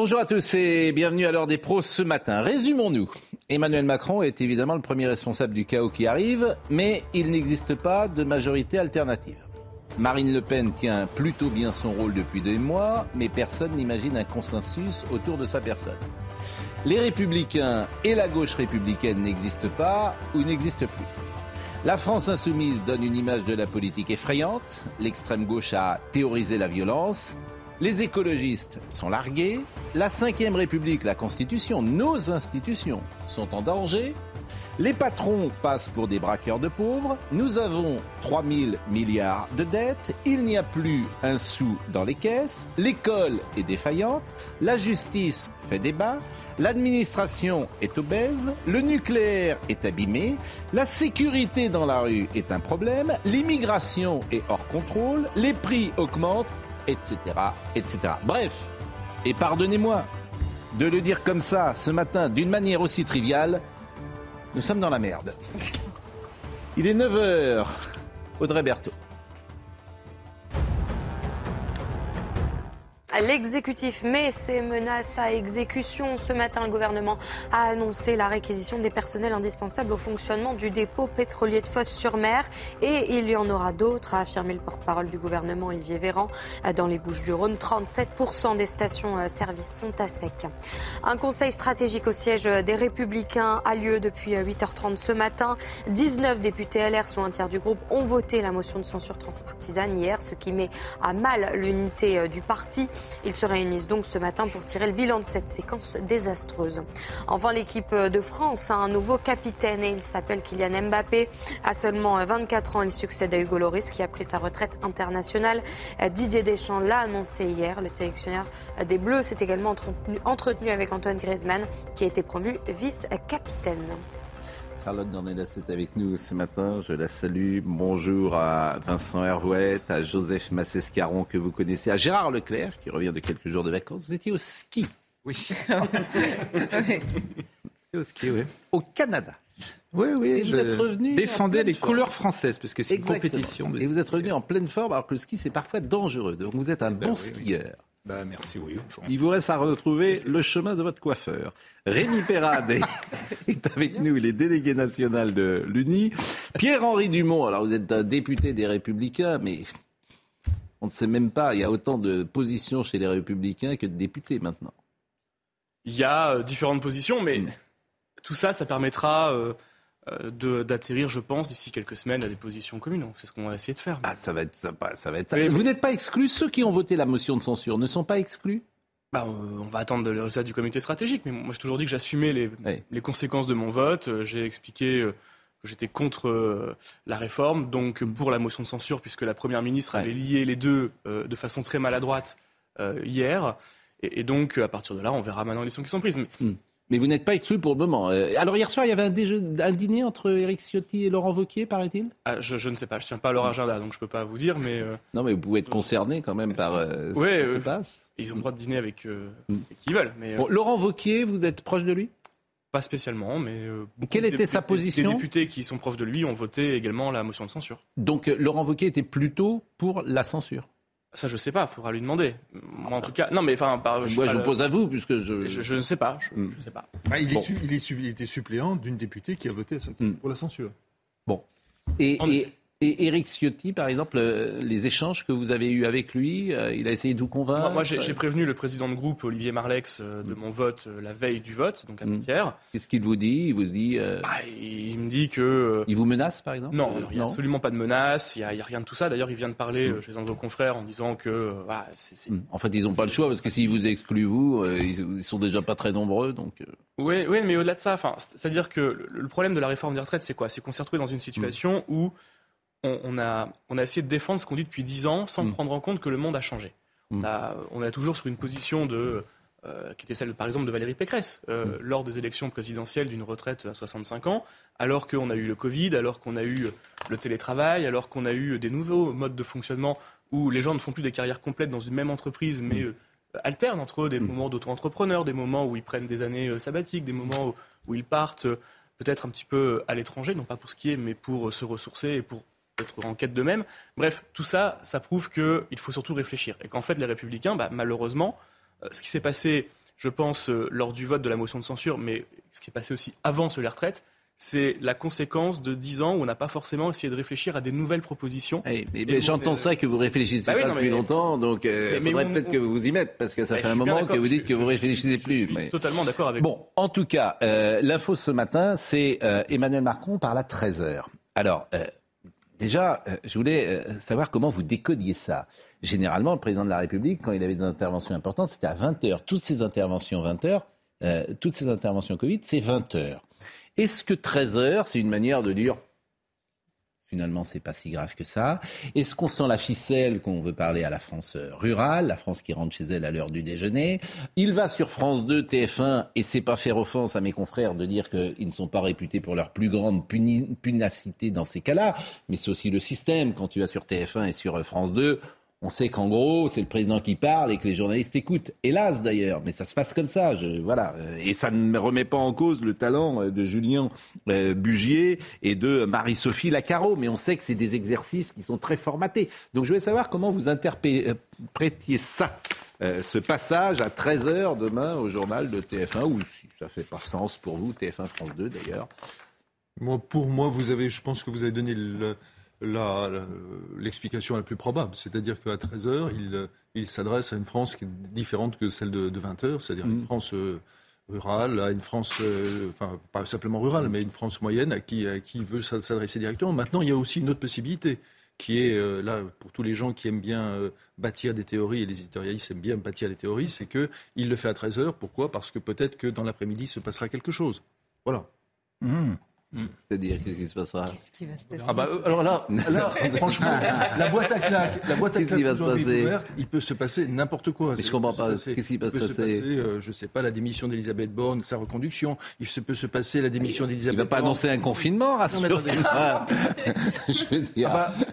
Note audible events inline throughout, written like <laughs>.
Bonjour à tous et bienvenue à l'heure des pros ce matin. Résumons-nous. Emmanuel Macron est évidemment le premier responsable du chaos qui arrive, mais il n'existe pas de majorité alternative. Marine Le Pen tient plutôt bien son rôle depuis deux mois, mais personne n'imagine un consensus autour de sa personne. Les républicains et la gauche républicaine n'existent pas ou n'existent plus. La France insoumise donne une image de la politique effrayante, l'extrême gauche a théorisé la violence, les écologistes sont largués, la Ve République, la Constitution, nos institutions sont en danger, les patrons passent pour des braqueurs de pauvres, nous avons 3 000 milliards de dettes, il n'y a plus un sou dans les caisses, l'école est défaillante, la justice fait débat, l'administration est obèse, le nucléaire est abîmé, la sécurité dans la rue est un problème, l'immigration est hors contrôle, les prix augmentent, etc. etc. Bref, et pardonnez-moi de le dire comme ça ce matin d'une manière aussi triviale, nous sommes dans la merde. Il est 9h. Audrey Berthaud. L'exécutif met ses menaces à exécution. Ce matin, le gouvernement a annoncé la réquisition des personnels indispensables au fonctionnement du dépôt pétrolier de Fosse-sur-Mer. Et il y en aura d'autres, a affirmé le porte-parole du gouvernement, Olivier Véran. Dans les Bouches-du-Rhône, 37% des stations-service sont à sec. Un conseil stratégique au siège des Républicains a lieu depuis 8h30 ce matin. 19 députés LR, soit un tiers du groupe, ont voté la motion de censure transpartisane hier, ce qui met à mal l'unité du parti. Ils se réunissent donc ce matin pour tirer le bilan de cette séquence désastreuse. Enfin, l'équipe de France a un nouveau capitaine et il s'appelle Kylian Mbappé. À seulement 24 ans, il succède à Hugo Loris qui a pris sa retraite internationale. Didier Deschamps l'a annoncé hier. Le sélectionneur des Bleus s'est également entretenu, avec Antoine Griezmann qui a été promu vice-capitaine. Charlotte Dornelas est avec nous ce matin. Je la salue. Bonjour à Vincent Hervouette, à Joseph Massescaron que vous connaissez, à Gérard Leclerc qui revient de quelques jours de vacances. Vous étiez au ski. Oui. au ski, oui. Au Canada. Oui, oui. Et vous êtes revenu. Défendez les forme. couleurs françaises, puisque c'est une compétition. De Et vous êtes revenu en pleine forme alors que le ski c'est parfois dangereux. Donc vous êtes un bon oui, oui. Bah, merci, oui. Enfin, Il vous reste à retrouver le chemin de votre coiffeur. Rémi Perrade <laughs> est- avec nous, il est délégué national de l'UNI. Pierre-Henri Dumont, alors vous êtes un député des Républicains, mais on ne sait même pas, il y a autant de positions chez les Républicains que de députés maintenant. Il y a euh, différentes positions, mais Mm. tout ça, ça permettra euh, d'atterrir, je pense, d'ici quelques semaines à des positions communes. C'est ce qu'on va essayer de faire. Ah, ça va être ça, va- ça va être. Mais- Vous n'êtes pas exclus, ceux qui ont voté la motion de censure ne sont pas exclus? Bah, euh, on va attendre le résultat du comité stratégique, mais moi j'ai toujours dit que j'assumais les, Oui. les conséquences de mon vote. Euh, J'ai expliqué euh, que j'étais contre euh, la réforme, donc pour la motion de censure, puisque la Première ministre Ouais. avait lié les deux euh, de façon très maladroite euh, hier. Et, donc, euh, à partir de là, on verra maintenant les décisions qui sont prises. Mais Mais vous n'êtes pas exclus pour le moment. Euh, Alors hier soir, il y avait un, un dîner entre Éric Ciotti et Laurent Wauquiez, paraît-il? Ah, je, je ne sais pas, je tiens pas à leur agenda, donc je peux pas vous dire, mais euh, Non, mais vous pouvez être concerné quand même par euh, ce qui se passe. ils ont le droit de dîner avec, Mm. avec qui ils veulent. Mais, Bon, Laurent Wauquiez, vous êtes proche de lui? Pas spécialement, mais. Quelle était sa position? Des députés qui sont proches de lui ont voté également la motion de censure. Donc Laurent Wauquiez était plutôt pour la censure. Ça, je sais pas, il faudra lui demander. Moi, en tout cas. Non, mais enfin. Moi, je suis pas vous le- pose à vous, puisque je... Je, je ne sais pas, je, Mm. je sais pas. Ah, il, est Bon. su- il, est su- il était suppléant d'une députée qui a voté à cette- Hmm. pour la censure. Et, En et, effet. Et Éric Ciotti, par exemple, euh, les échanges que vous avez eus avec lui, euh, il a essayé de vous convaincre Moi, moi, j'ai prévenu le président de groupe, Olivier Marlex, euh, de mon vote euh, la veille du vote, donc Mm. avant-hier. Qu'est-ce qu'il vous dit? Il vous dit... euh, Ah, il me dit que. euh, Il vous menace, par exemple? Non, Euh, il n'y a absolument pas de menace, il n'y a, rien de tout ça. D'ailleurs, il vient de parler euh, chez un de vos confrères en disant que euh, Hmm. En fait, ils n'ont pas le choix, parce que s'ils vous excluent, vous, euh, ils ils sont déjà pas très nombreux, donc... euh, Oui, oui, mais au-delà de ça, c'est-à-dire que le le problème de la réforme des retraites, c'est quoi? C'est qu'on s'est retrouvé dans une situation où on, on a, on a essayé de défendre ce qu'on dit depuis dix ans sans Mm. prendre en compte que le monde a changé. Mm. On, a, on est toujours sur une position de, euh, qui était celle, par exemple, de Valérie Pécresse, euh, Mm. lors des élections présidentielles d'une retraite à 65 ans, alors qu'on a eu le Covid, alors qu'on a eu le télétravail, alors qu'on a eu des nouveaux modes de fonctionnement où les gens ne font plus des carrières complètes dans une même entreprise, mais euh, alternent entre eux des moments d'auto-entrepreneur, des moments où ils prennent des années euh, sabbatiques, des moments où, où ils partent peut-être un petit peu à l'étranger, non pas pour skier, mais pour se ressourcer et pour être en quête d'eux-mêmes. Bref, tout ça, ça prouve qu'il faut surtout réfléchir. Et qu'en fait, les républicains, bah, malheureusement, euh, ce qui s'est passé, je pense, euh, lors du vote de la motion de censure, mais ce qui est passé aussi avant sur les retraites, c'est la conséquence de 10 ans où on n'a pas forcément essayé de réfléchir à des nouvelles propositions. Mais- mais J'entends est- ça que vous réfléchissez Bah oui, pas non, depuis mais- longtemps, donc il faudrait on- peut-être que vous vous y mettez, parce que ça Bah, fait je un moment que vous dites je- que vous je- je réfléchissez suis- plus. Je suis mais- totalement d'accord avec vous. Bon, en tout cas, euh, l'info ce matin, c'est euh, Emmanuel Macron parle à 13h. Alors, euh, déjà, euh, je voulais euh, savoir comment vous décodiez ça. Généralement, le président de la République, quand il avait des interventions importantes, c'était à 20h. Toutes ces interventions 20h, euh, toutes ces interventions Covid, c'est 20h. Est-ce que 13h, c'est une manière de dire Finalement, c'est pas si grave que ça. Est-ce qu'on sent la ficelle qu'on veut parler à la France euh, rurale, la France qui rentre chez elle à l'heure du déjeuner? Il va sur France 2, TF1, et c'est pas faire offense à mes confrères de dire qu'ils ne sont pas réputés pour leur plus grande punacité dans ces cas-là, mais c'est aussi le système. Quand tu vas sur TF1 et sur euh, France 2, on sait qu'en gros, c'est le président qui parle et que les journalistes écoutent. Hélas d'ailleurs, mais ça se passe comme ça. Je, voilà. Et ça ne me remet pas en cause le talent euh, de Julien euh, Bugier et de Marie-Sophie Lacaro. Mais on sait que c'est des exercices qui sont très formatés. Donc je voulais savoir comment vous interprétiez ça, euh, ce passage à 13h demain au journal de TF1, ou si ça fait pas sens pour vous, TF1 France 2 d'ailleurs. Moi, pour moi, vous avez, je pense que vous avez donné le- la- la- l'explication la, plus probable. C'est-à-dire qu'à 13h, il, il s'adresse à une France qui est différente que celle de, 20h, c'est-à-dire une France euh, rurale, à une France, euh, enfin, pas simplement rurale, mais une France moyenne à qui, à qui il veut s'adresser directement. Maintenant, il y a aussi une autre possibilité qui est, euh, là, pour tous les gens qui aiment bien euh, bâtir des théories, et les éditorialistes aiment bien bâtir des théories, c'est qu'il le fait à 13h. Pourquoi? Parce que peut-être que dans l'après-midi, il se passera quelque chose. Voilà. C'est-à-dire, qu'est-ce qui se passera Qu'est-ce qui va se passer Ah bah, euh, alors là, <laughs> là franchement, la boîte à claques, la boîte à claques qui va se passer ouverte, il peut se passer n'importe quoi. Mais je Il comprends pas. se passer- Qu'est-ce qui va il peut se se passer passer, euh, je sais pas, la démission d'Elisabeth Borne, sa reconduction. Il se peut se passer la démission Il d'Elisabeth va pas Borne. annoncer un confinement, rassurez attendez. <laughs> <laughs> Je veux dire, Ah bah,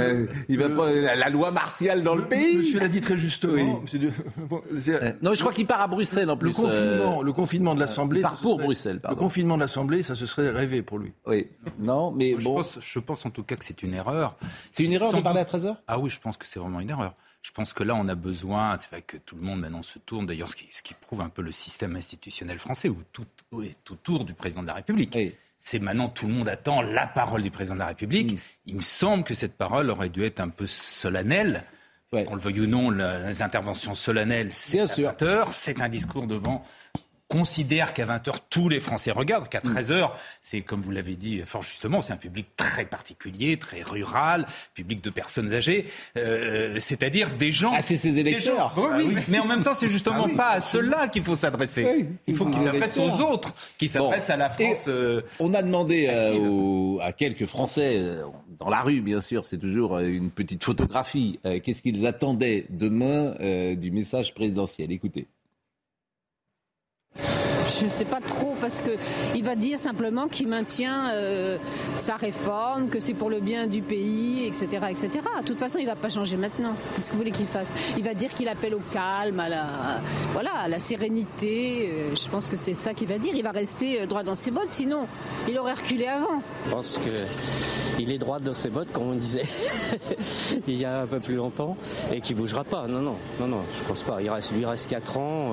euh, il va le- pas la, la loi martiale dans le, pays. Monsieur l'a dit très justement. Oui. monsieur bon, Euh, Non, mais je crois qu'il part à Bruxelles en le plus. confinement, euh, le confinement de l'Assemblée. il part ça se pour serait- Bruxelles, Le pardon. confinement de l'Assemblée, ça se serait rêvé pour lui. Oui, non, mais je, bon, pense, je pense en tout cas que c'est une erreur. c'est une erreur Sans de parler à doute. 13h Ah oui, je pense que c'est vraiment une erreur. Je pense que là, on a besoin, c'est vrai que tout le monde maintenant se tourne, d'ailleurs, ce qui, ce qui prouve un peu le système institutionnel français, où tout est autour du président de la République. Oui. C'est maintenant, tout le monde attend la parole du président de la République. Mm. Il me semble que cette parole aurait dû être un peu solennelle. Ouais. Qu'on le veuille ou non, les interventions solennelles, c'est Bien à sûr. 20h, c'est un discours devant considère qu'à 20h, tous les Français regardent, qu'à 13h, c'est, comme vous l'avez dit fort justement, c'est un public très particulier, très rural, public de personnes âgées, euh, c'est-à-dire des gens... Ah, c'est ses électeurs. gens- Oui, oui, mais en même temps, c'est justement Ah oui. pas à ceux-là qu'il faut s'adresser. Oui, Il faut qu'ils s'adressent aux autres, qu'ils s'adressent Bon. à la France... euh, On a demandé euh, Active. aux- à quelques Français, euh, dans la rue bien sûr, c'est toujours euh, une petite photographie, euh, qu'est-ce qu'ils attendaient demain euh, du message présidentiel. Écoutez. Je ne sais pas trop parce que il va dire simplement qu'il maintient euh, sa réforme, que c'est pour le bien du pays, etc., etc. De toute façon, il va pas changer maintenant. Qu'est-ce que vous voulez qu'il fasse? Il va dire qu'il appelle au calme, à la, sérénité. Euh, Je pense que c'est ça qu'il va dire. Il va rester euh, droit dans ses bottes, sinon il aurait reculé avant. Je pense qu'il est droit dans ses bottes, comme on disait <laughs> il y a un peu plus longtemps, et qu'il bougera pas. Non, non, non, non, je pense pas. Il lui reste 4 ans.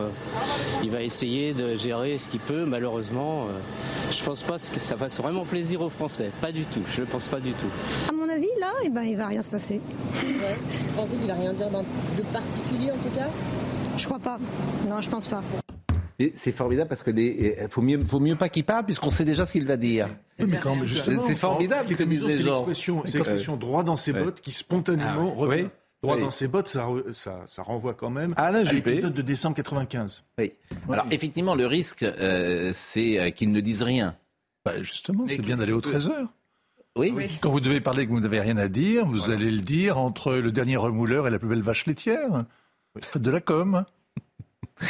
il va essayer de gérer ce qu'il peut. Malheureusement, euh, je pense pas que ça fasse vraiment plaisir aux Français. Pas du tout. Je ne pense pas du tout. À mon avis, là, eh ben, il va rien se passer. Vous pensez qu'il va rien dire de particulier en tout cas? Je crois pas. Non, je pense pas. C'est formidable parce que les, euh, faut mieux, faut mieux pas qu'il parle puisqu'on sait déjà ce qu'il va dire. C'est formidable ce que disent les c'est gens. l'expression- C'est l'expression droit dans ses Ouais. bottes qui spontanément Ah ouais. Droit dans ses bottes, ça, ça, ça renvoie quand même Alain à l'épisode de décembre 95. Oui. Alors effectivement, le risque, euh, c'est euh, qu'ils ne disent rien. Bah, justement, c'est bien d'aller peut- 13h. Oui. Quand vous devez parler que vous n'avez rien à dire, vous allez le dire entre le dernier remouleur et la plus belle vache laitière. Faites de la com. <laughs>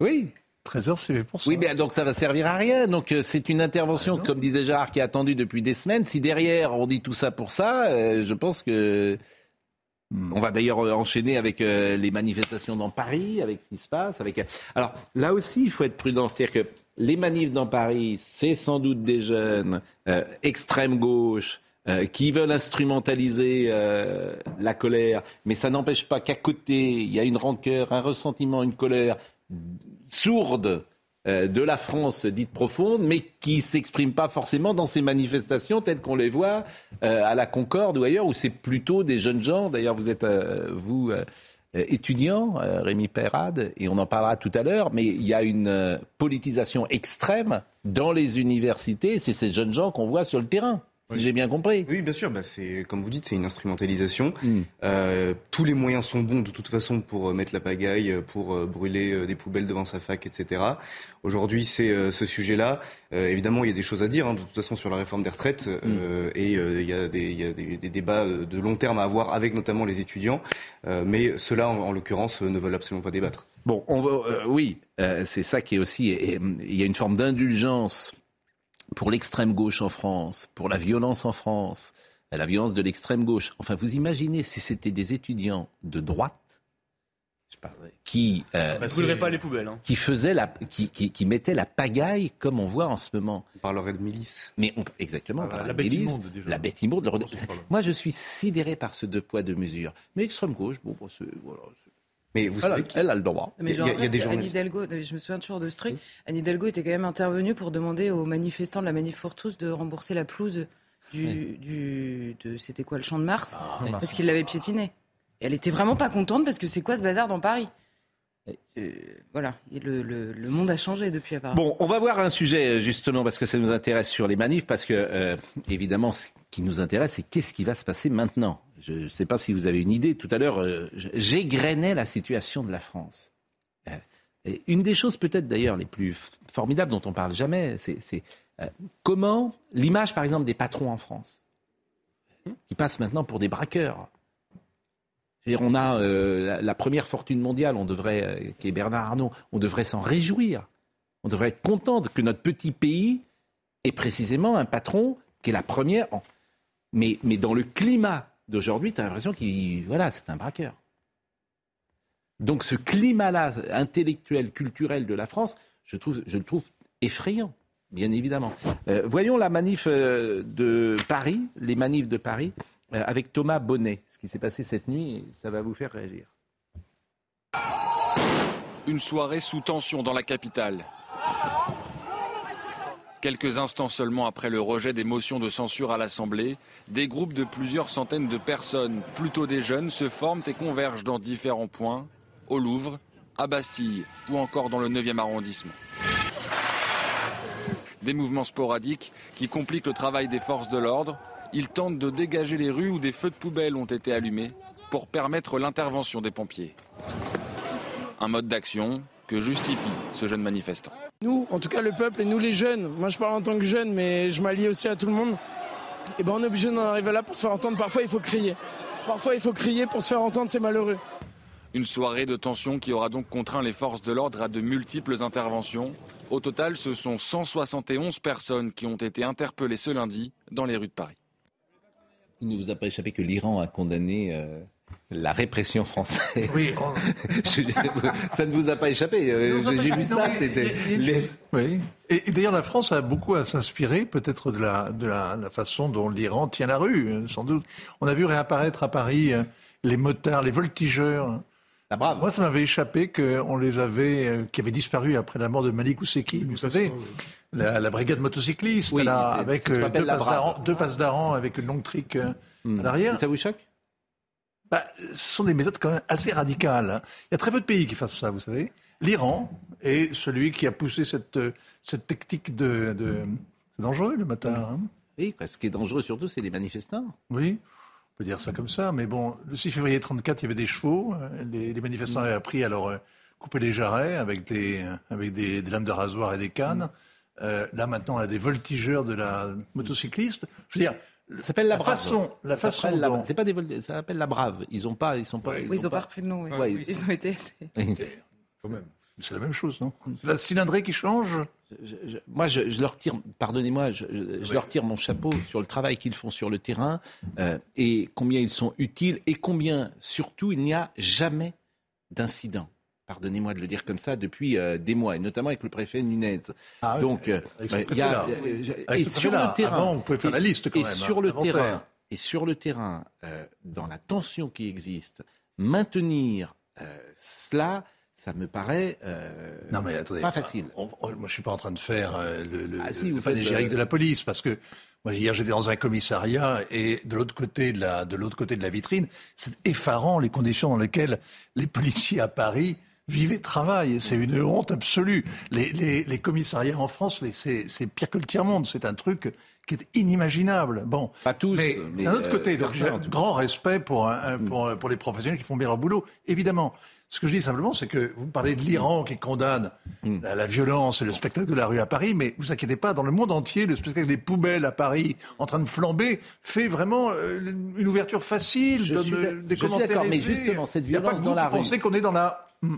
Oui. 13h, c'est fait pour ça. Oui, mais donc ça va servir à rien. Donc euh, c'est une intervention, comme disait Gérard, qui est attendue depuis des semaines. Si derrière on dit tout ça pour ça, euh, je pense que on va d'ailleurs euh, enchaîner avec euh, les manifestations dans Paris, avec ce qui se passe. Avec... Alors là aussi, il faut être prudent. C'est-à-dire que les manifs dans Paris, c'est sans doute des jeunes euh, extrême gauche euh, qui veulent instrumentaliser euh, la colère, mais ça n'empêche pas qu'à côté, il y a une rancœur, un ressentiment, une colère sourde euh, de la France dite profonde, mais qui s'exprime pas forcément dans ces manifestations telles qu'on les voit euh, à la Concorde ou ailleurs, où c'est plutôt des jeunes gens. D'ailleurs, vous êtes, euh, vous, euh, étudiant, euh, Rémi Perrade, et on en parlera tout à l'heure, mais il y a une euh, politisation extrême dans les universités. C'est ces jeunes gens qu'on voit sur le terrain. Si j'ai bien compris. Oui, bien sûr. Bah, c'est comme vous dites, c'est une instrumentalisation. Mm. Euh, tous les moyens sont bons de toute façon pour euh, mettre la pagaille, euh, pour euh, brûler euh, des poubelles devant sa fac, etc. Aujourd'hui, c'est euh, ce sujet-là. Euh, évidemment, il y a des choses à dire hein, de toute façon sur la réforme des retraites euh, et euh, il y a, des, il y a des, des débats de long terme à avoir avec notamment les étudiants. Euh, mais ceux-là, en, en l'occurrence, ne veulent absolument pas débattre. Bon, on va, euh, oui, euh, c'est ça qui est aussi. Il y a une forme d'indulgence pour l'extrême gauche en France, pour la violence en France, la violence de l'extrême gauche. Enfin, vous imaginez si c'était des étudiants de droite qui euh, Bah, brûlerait pas les poubelles. Hein. qui faisaient la, qui, qui, qui mettaient la pagaille comme on voit en ce moment. On parlerait de milice. Mais on, exactement, Ah, par la la, bête milice, immonde, déjà. la bête immonde. On. Moi, je suis sidéré par ce deux poids deux mesures. Mais extrême gauche, bon, bah, c'est- voilà, c'est- Mais vous elle, a, savez que- elle a le droit. Mais Il y a- je il y a des Anne journalistes. Hidalgo, je me souviens toujours de ce truc. Anne Hidalgo était quand même intervenue pour demander aux manifestants de la Manif pour tous de rembourser la pelouse du, du de c'était quoi le champ de Mars? Parce qu'ils l'avaient piétiné. Et elle était vraiment pas contente parce que c'est quoi ce bazar dans Paris? Euh, Voilà, le, monde a changé depuis apparemment. Bon, on va voir un sujet justement parce que ça nous intéresse sur les manifs, parce que euh, évidemment, ce qui nous intéresse, c'est qu'est-ce qui va se passer maintenant. Je ne sais pas si vous avez une idée. Tout à l'heure, euh, j'égrenais la situation de la France. Euh, et une des choses peut-être d'ailleurs les plus formidables dont on parle jamais, c'est euh, comment l'image, par exemple, des patrons en France, qui passent maintenant pour des braqueurs. On a euh, la, première fortune mondiale, on devrait, euh, qui est Bernard Arnault, on devrait s'en réjouir. On devrait être content que notre petit pays ait précisément un patron qui est la première. Mais, dans le climat d'aujourd'hui, tu as l'impression qu'il. Voilà, c'est un braqueur. Donc ce climat-là, intellectuel, culturel de la France, je, le trouve effrayant, bien évidemment. Euh, voyons la manif de Paris, les manifs de Paris, avec Thomas Bonnet. Ce qui s'est passé cette nuit, ça va vous faire réagir. Une soirée sous tension dans la capitale. Quelques instants seulement après le rejet des motions de censure à l'Assemblée, des groupes de plusieurs centaines de personnes, plutôt des jeunes, se forment et convergent dans différents points, au Louvre, à Bastille ou encore dans le 9e arrondissement. Des mouvements sporadiques qui compliquent le travail des forces de l'ordre. Ils tentent de dégager les rues où des feux de poubelle ont été allumés pour permettre l'intervention des pompiers. Un mode d'action que justifie ce jeune manifestant. Nous, en tout cas le peuple et nous les jeunes, moi je parle en tant que jeune mais je m'allie aussi à tout le monde, et ben on est obligé d'en arriver là pour se faire entendre. Parfois il faut crier. Parfois il faut crier pour se faire entendre, c'est malheureux. Une soirée de tension qui aura donc contraint les forces de l'ordre à de multiples interventions. Au total, ce sont 171 personnes qui ont été interpellées ce lundi dans les rues de Paris. Il ne vous a pas échappé que l'Iran a condamné euh, la répression française. Oui, <laughs> Je- ça ne vous a pas échappé. euh, J'ai vu ça. C'était les- Oui. Et, et d'ailleurs, la France a beaucoup à s'inspirer, peut-être, de, la, de la, la façon dont l'Iran tient la rue, euh, sans doute. On a vu réapparaître à Paris les motards, les voltigeurs. La brave. Moi, ça m'avait échappé qu'on les avait, euh, qui avaient disparu après la mort de Malik Ousseki. Vous savez, la, la brigade motocycliste, Oui, là, avec euh, deux passes, deux passes d'Aran avec une longue trique euh, Hmm. à l'arrière. Ça vous choque? Bah, ce sont des méthodes quand même assez radicales. hein. Il y a très peu de pays qui fassent ça, vous savez. L'Iran est celui qui a poussé cette, cette technique de... de... C'est dangereux, le motard. hein. Oui, ce qui est dangereux surtout, c'est les manifestants. oui, peut dire ça comme ça. Mais bon, le 6 février 34, il y avait des chevaux. euh, Les, les manifestants avaient appris à leur couper les jarrets avec des, euh, avec des, des lames de rasoir et des cannes. Euh, là, maintenant, on a des voltigeurs de la motocycliste. Je veux dire, Ça s'appelle la, La brave. façon- la Ça façon s'appelle la- dont- C'est pas des vols- ça s'appelle la brave. Ils ont pas, ils sont pas. Oui, ils n'ont pas repris le nom. oui. Ouais, Ils ont été assez- <laughs> Quand même. C'est la même chose, non C'est la cylindrée qui change Je- je- moi, je, je leur tire, pardonnez-moi, je, je leur tire mon chapeau sur le travail qu'ils font sur le terrain euh, et combien ils sont utiles et combien, surtout, il n'y a jamais d'incident. Pardonnez-moi de le dire comme ça depuis euh, des mois, et notamment avec le préfet Nunez. Ah Donc, euh, euh, il y a, et sur le terrain, et sur le terrain, et sur le terrain, dans la tension qui existe, maintenir cela, ça me paraît euh, Non mais attendez, pas facile. on- on- moi je suis pas en train de faire euh, le, le, Ah, si, le vous faites, panégyrique euh, de la police parce que moi hier j'étais dans un commissariat et de l'autre côté de la de l'autre côté de la vitrine, c'est effarant les conditions dans lesquelles les <laughs> policiers à Paris vivent et travaillent. C'est une honte absolue. Les, les, les commissariats en France, c'est pire que le tiers monde. C'est un truc qui est inimaginable. Bon, pas tous, mais, mais, d'un autre euh, côté, donc, grand respect pour, un- un- pour, pour les professionnels qui font bien leur boulot, évidemment. Ce que je dis simplement, c'est que vous parlez de l'Iran qui condamne Hmm. la, la violence et le spectacle de la rue à Paris, mais vous inquiétez pas, dans le monde entier, le spectacle des poubelles à Paris en train de flamber fait vraiment euh, une ouverture facile, Je donne suis des je suis commentaires d'accord, mais justement, cette Il y a pas violence que dans vous la qui rue- pensez qu'on est dans la... Hmm.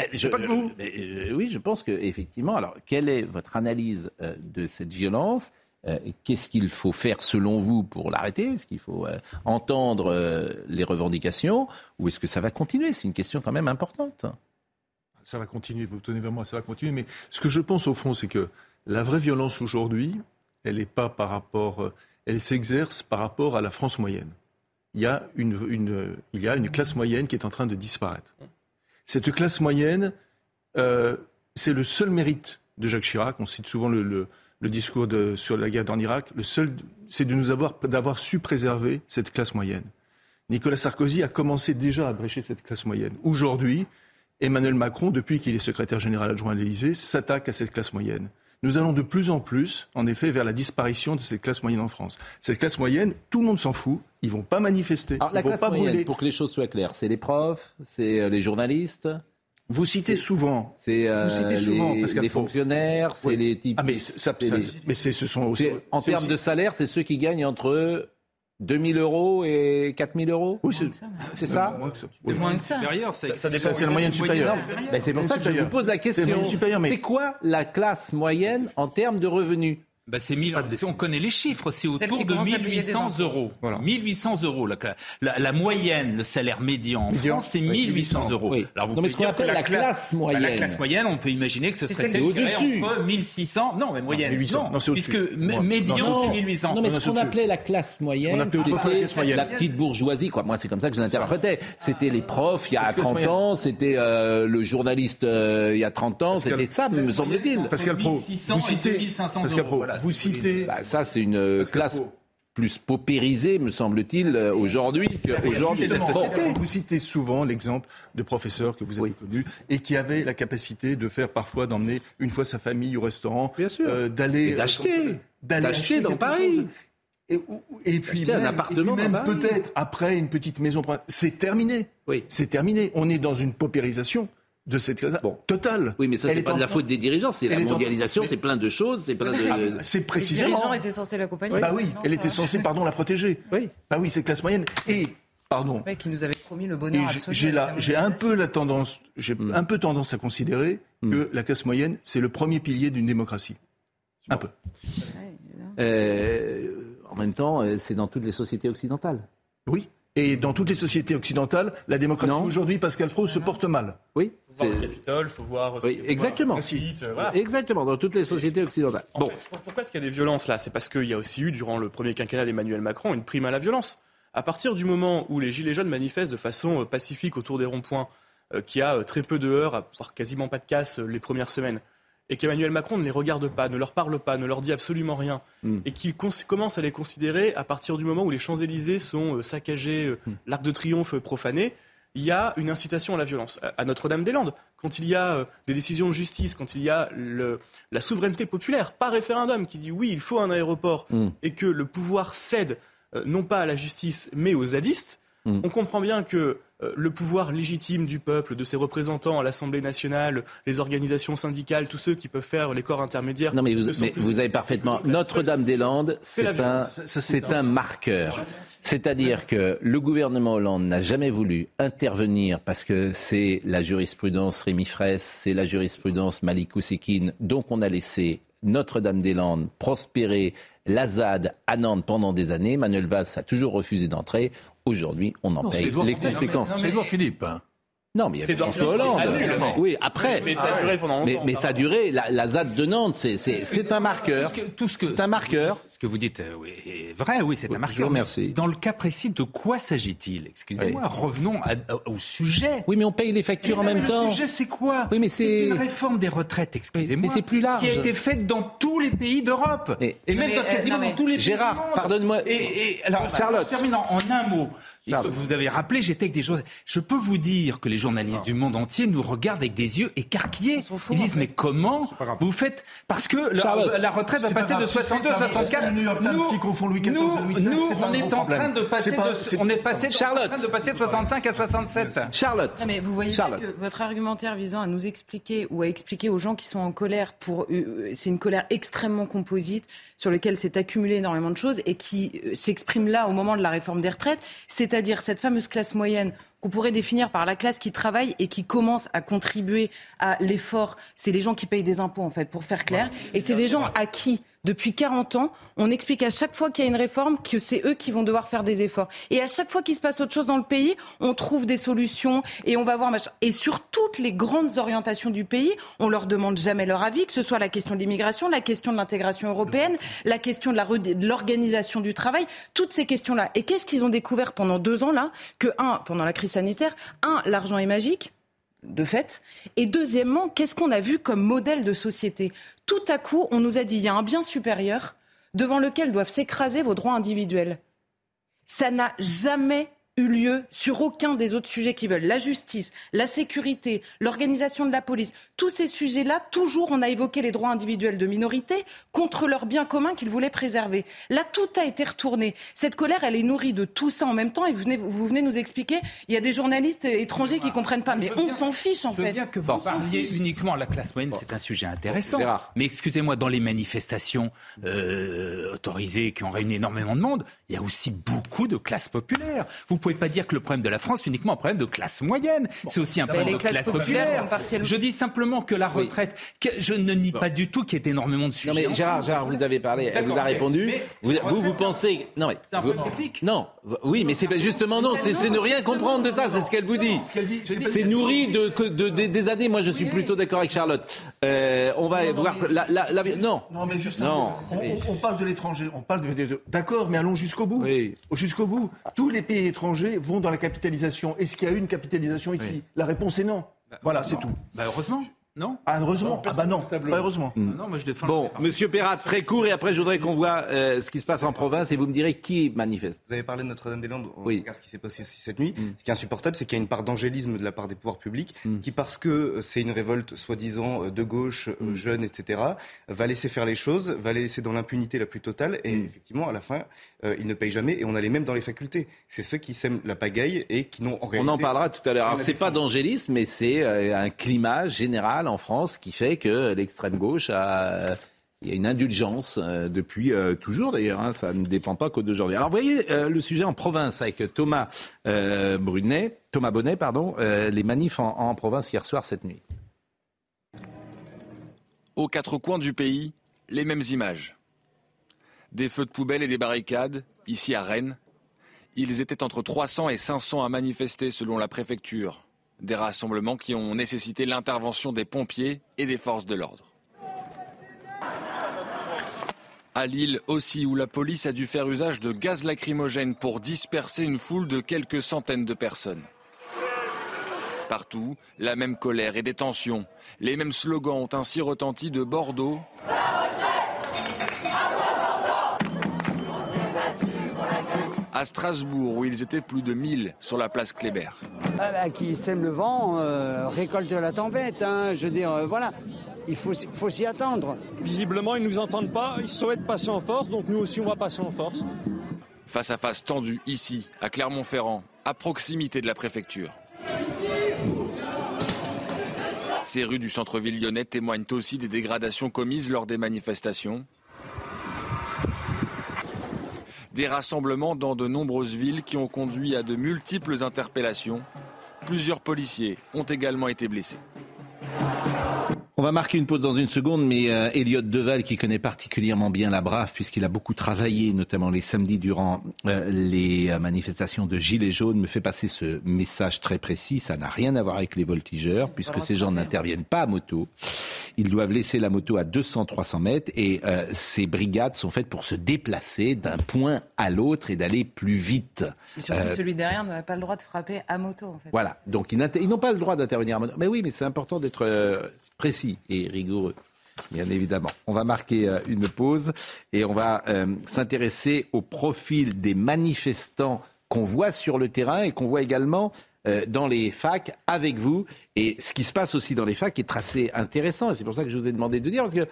Ben, je- pas que vous. mais, euh, oui, je pense que effectivement. Alors, quelle est votre analyse euh, de cette violence Euh, Qu'est-ce qu'il faut faire selon vous pour l'arrêter? Est-ce qu'il faut euh, entendre euh, les revendications ou est-ce que ça va continuer? C'est une question quand même importante. Ça va continuer, vous vous tenez vers moi, ça va continuer. Mais ce que je pense au fond, c'est que la vraie violence aujourd'hui, elle n'est pas par rapport. euh, Elle s'exerce par rapport à la France moyenne. Il y, a une, une- il y a une classe moyenne qui est en train de disparaître. Cette classe moyenne, euh, c'est le seul mérite de Jacques Chirac. On cite souvent le, discours sur la guerre en Irak. Le seul, c'est de nous avoir, d'avoir su préserver cette classe moyenne. Nicolas Sarkozy a commencé déjà à brécher cette classe moyenne. Aujourd'hui, Emmanuel Macron, depuis qu'il est secrétaire général adjoint à l'Élysée, s'attaque à cette classe moyenne. Nous allons de plus en plus, en effet, vers la disparition de cette classe moyenne en France. Cette classe moyenne, tout le monde s'en fout. Ils vont pas manifester. Alors, la ils vont classe pas moyenne, brûler. pour que les choses soient claires, c'est les profs, c'est euh, les journalistes. Vous citez souvent. C'est euh, souvent, les, fonctionnaires, c'est Oui. les types. Ah, mais ça- ça- c'est les- mais c'est- ce sont aussi- En termes aussi- de salaire, c'est ceux qui gagnent entre 2000 euros et 4000 euros Oui, c'est c'est ça moins que ça. C'est moins que ça. Supérieur, c'est Ça, c'est la moyenne supérieure. Ben, c'est pour ça que je vous pose la question. C'est quoi la classe moyenne en termes de revenus Bah, c'est 1000 si on connaît les chiffres, c'est autour de commence à payer des 1800 impôts. euros. Voilà. 1800 euros. La, la- la moyenne, le salaire médian en Médian, France, c'est oui, 1800 euros. Oui. Alors vous Non, mais ce qu'on appelle que la classe moyenne. Bah, la classe moyenne, on peut imaginer que ce serait celle au-dessus. entre 1600. Non, mais moyenne. 1800. Non, Non, c'est puisque Non, médian, non, c'est c'est 1800. Non, mais Non, ce qu'on appelait la classe moyenne, On appelait autrefois la c'était la petite bourgeoisie, quoi. Moi, c'est comme ça que je l'interprétais. C'était les profs il y a Cette classe 30 moyenne. ans, c'était euh, le journaliste euh, il y a 30 ans, c'était ça, me semble-t-il. Pascal Pro, 1600 vous et citez, 2500 Pascal euros. Pro, vous citez, Bah, ça, c'est une euh, classe plus paupérisée, me semble-t il, euh, aujourd'hui qu'aujourd'hui. Vous citez souvent l'exemple de professeurs que vous avez Oui. connus et qui avaient la capacité de faire parfois d'emmener une fois sa famille au restaurant, euh, d'aller Et d'acheter. d'aller dans Paris. chose. Et, puis un même, appartement et puis même peut-être après une petite maison, c'est terminé. Oui. C'est terminé. On est dans une paupérisation de cette classe Bon. totale. Oui, mais ça, c'est est pas de la faute des dirigeants, c'est la mondialisation, c'est plein de choses, c'est plein de. Ah, C'est Les précisément. dirigeants étaient censés l'accompagner. Bah oui, elle était censée, pardon, la protéger. Oui. Bah oui, c'est classe moyenne. Et, pardon, qui nous avait promis le bonheur j'ai la- j'ai un peu la tendance, j'ai Hmm. un peu tendance à considérer que la classe moyenne, c'est le premier pilier d'une démocratie. Un peu. Euh, en même temps, euh, c'est dans toutes les sociétés occidentales. Oui. Et dans toutes les sociétés occidentales, la démocratie Non. aujourd'hui, Pascal Pro, se porte mal. Oui. faut voir le Capitole, faut voir. ce Oui, exactement. voir, le site, voilà. Exactement, dans toutes les sociétés occidentales. En Bon. fait, pourquoi est-ce qu'il y a des violences là? C'est parce qu'il y a aussi eu, durant le premier quinquennat d'Emmanuel Macron, une prime à la violence. À partir du moment où les Gilets jaunes manifestent de façon euh, pacifique autour des ronds-points, euh, qu'il y a euh, très peu de heurts, voire quasiment pas de casse les premières semaines, et qu'Emmanuel Macron ne les regarde pas, ne leur parle pas, ne leur dit absolument rien, Mm. et qu'il commence à les considérer à partir du moment où les Champs-Élysées sont euh, saccagés, euh, Mm. l'Arc de Triomphe euh, profané, il y a une incitation à la violence. À- Notre-Dame-des-Landes, quand il y a des décisions de justice, quand il y a le- la souveraineté populaire par référendum qui dit oui, il faut un aéroport Mm. et que le pouvoir cède non pas à la justice mais aux zadistes, on comprend bien que le pouvoir légitime du peuple, de ses représentants à l'Assemblée nationale, les organisations syndicales, tous ceux qui peuvent faire les corps intermédiaires. Non, mais vous, mais avez parfaitement. Notre-Dame-des-Landes, C'est un, c'est marqueur. C'est-à-dire que le gouvernement Hollande n'a jamais voulu intervenir parce que c'est la jurisprudence Rémi Fraisse, c'est la jurisprudence Malik Oussekine. Donc on a laissé Notre-Dame-des-Landes prospérer, l'Azad à Nantes pendant des années. Manuel Valls a toujours refusé d'entrer. Aujourd'hui, on en Non, paye les conséquences. C'est Édouard Philippe. hein. Non, mais il y C'est avait François Hollande. Oui, après. Mais ça a duré pendant longtemps, mais ça a duré. La, la ZAD de Nantes, c'est- c'est c'est un marqueur. Tout ce que, C'est un marqueur. Ce que vous dites euh, oui, est vrai, oui, c'est un Je vous marqueur. remercie. Mais Dans le cas précis, de quoi s'agit-il? Excusez-moi, revenons au sujet. Oui, mais on paye les factures en même le temps. sujet, c'est quoi? Oui, mais C'est c'est. une réforme des retraites, excusez-moi. mais c'est plus large. Qui a été faite dans tous les pays d'Europe. Mais- Et même mais, dans euh, quasiment non, mais- dans tous les pays Gérard, pardonne-moi. Et, et alors, Charlotte. je termine en un mot. Et Pardon. Vous avez rappelé, j'étais avec des journalistes. Je peux vous dire que les journalistes du monde entier nous regardent avec des yeux écarquillés. fout, Ils disent, en fait. mais comment vous faites Parce que la, retraite va passer de grave. 62 à C'est pas- 64. c'est le New York Times qui confond Louis XIV nous, et Louis XVI, nous, on est en train de passer C'est pas- de, c'est- on est passé, Charlotte. en train de passer de 65 à 67. Charlotte. Non, mais vous voyez que votre argumentaire visant à nous expliquer ou à expliquer aux gens qui sont en colère pour euh, c'est une colère extrêmement composite sur laquelle s'est accumulé énormément de choses et qui euh, s'exprime là au moment de la réforme des retraites, c'est-à-dire cette fameuse classe moyenne qu'on pourrait définir par la classe qui travaille et qui commence à contribuer à l'effort. C'est les gens qui payent des impôts en fait, pour faire clair, et c'est des gens à qui depuis 40 ans, on explique à chaque fois qu'il y a une réforme que c'est eux qui vont devoir faire des efforts. Et à chaque fois qu'il se passe autre chose dans le pays, on trouve des solutions et on va voir. Et sur toutes les grandes orientations du pays, on leur demande jamais leur avis, que ce soit la question de l'immigration, la question de l'intégration européenne, la question de l'organisation du travail, toutes ces questions-là. Et qu'est-ce qu'ils ont découvert pendant deux ans là? Que un, pendant la crise sanitaire, un, l'argent est magique de fait. Et deuxièmement, qu'est-ce qu'on a vu comme modèle de société? Tout à coup, on nous a dit il y a un bien supérieur devant lequel doivent s'écraser vos droits individuels. Ça n'a jamais eu lieu sur aucun des autres sujets qui veulent. La justice, la sécurité, l'organisation de la police, tous ces sujets-là, toujours on a évoqué les droits individuels de minorités contre leur bien commun qu'ils voulaient préserver. Là, tout a été retourné. Cette colère, elle est nourrie de tout ça en même temps et vous venez, vous venez nous expliquer, il y a des journalistes étrangers qui comprennent pas. Mais on s'en fiche en Je veux fait. bien que vous On parliez uniquement à la classe moyenne, c'est un sujet intéressant. Mais excusez-moi, dans les manifestations euh, autorisées qui ont réuni énormément de monde, il y a aussi beaucoup de classes populaires. Vous pouvez pas dire que le problème de la France est uniquement un problème de classe moyenne. C'est aussi un problème les de classe populaire. partiellement- Je dis simplement que la retraite, que je ne nie pas du tout qu'il y ait énormément de sujets. Non mais Gérard. Gérard, vous avez parlé, elle D'accord, vous a mais- répondu. mais vous, vous, vous pensez non mais C'est un vous- non, oui, mais c'est justement non, c'est ne rien comprendre de ça, c'est ce qu'elle vous dit. C'est- nourri de, que- de- de- des années. Moi, je suis plutôt d'accord avec Charlotte. Euh, on va voir la, la, la- non. Non, mais juste Non. on, parle de l'étranger, on parle de- d'accord, mais allons jusqu'au bout. Oui. Jusqu'au bout. Tous les pays étrangers vont dans la capitalisation. Est-ce qu'il y a eu une capitalisation ici La réponse est non. Voilà, c'est tout. Bah, heureusement, non Ah, heureusement. Ah bah non, pas heureusement. Non, moi je défends. Bon, Monsieur Perrat, très court, et après, je voudrais qu'on voit euh, ce qui se passe en province, et vous me direz qui manifeste. Vous avez parlé de Notre-Dame-des-Landes, on Oui. regarde ce qui s'est passé aussi cette nuit. Ce qui est insupportable, c'est qu'il y a une part d'angélisme de la part des pouvoirs publics qui, parce que euh, c'est une révolte soi-disant euh, de gauche, euh, jeune, etc., va laisser faire les choses, va les laisser dans l'impunité la plus totale, et effectivement, à la fin, euh, ils ne payent jamais, et on a les mêmes dans les facultés. C'est ceux qui sèment la pagaille et qui n'ont en On réalité... en parlera tout à l'heure. Alors, c'est pas d'angélisme, mais c'est euh, un climat général en France qui fait que l'extrême gauche a. Il y a une indulgence euh, depuis euh, toujours d'ailleurs, hein, ça ne dépend pas que d'aujourd'hui. Alors vous voyez euh, le sujet en province avec Thomas euh, Brunet, Thomas Bonnet, pardon, euh, les manifs en, en province hier soir cette nuit. Aux quatre coins du pays, les mêmes images. Des feux de poubelle et des barricades, ici à Rennes. Ils étaient entre 300 et 500 à manifester selon la préfecture. Des rassemblements qui ont nécessité l'intervention des pompiers et des forces de l'ordre. À Lille aussi, où la police a dû faire usage de gaz lacrymogène pour disperser une foule de quelques centaines de personnes. Partout, la même colère et des tensions. Les mêmes slogans ont ainsi retenti de Bordeaux à Strasbourg, où ils étaient plus de 1000 sur la place Kléber. Ah bah, qui sème le vent euh, récolte la tempête. hein. Je veux dire, euh, voilà, il faut, faut s'y attendre. Visiblement, ils ne nous entendent pas, ils souhaitent passer en force, donc nous aussi on va passer en force. Face à face tendu ici, à Clermont-Ferrand, à proximité de la préfecture. Ces rues du centre-ville lyonnais témoignent aussi des dégradations commises lors des manifestations. Des rassemblements dans de nombreuses villes qui ont conduit à de multiples interpellations. Plusieurs policiers ont également été blessés. On va marquer une pause dans une seconde, mais euh, Elliot Deval, qui connaît particulièrement bien la Brave, puisqu'il a beaucoup travaillé, notamment les samedis durant euh, les euh, manifestations de Gilets jaunes, me fait passer ce message très précis. Ça n'a rien à voir avec les voltigeurs, puisque ces gens n'interviennent pas à moto. Ils doivent laisser la moto à 200-300 mètres, et ces brigades sont faites pour se déplacer d'un point à l'autre et d'aller plus vite. Et surtout, celui derrière n'a pas le droit de frapper à moto, en fait. Voilà, donc ils n'ont pas le droit d'intervenir à moto. Mais oui, mais c'est important d'être précis et rigoureux. Bien évidemment. On va marquer euh, une pause et on va euh, s'intéresser au profil des manifestants qu'on voit sur le terrain et qu'on voit également euh, dans les facs avec vous. Et ce qui se passe aussi dans les facs est assez intéressant. Et c'est pour ça que je vous ai demandé de dire, parce que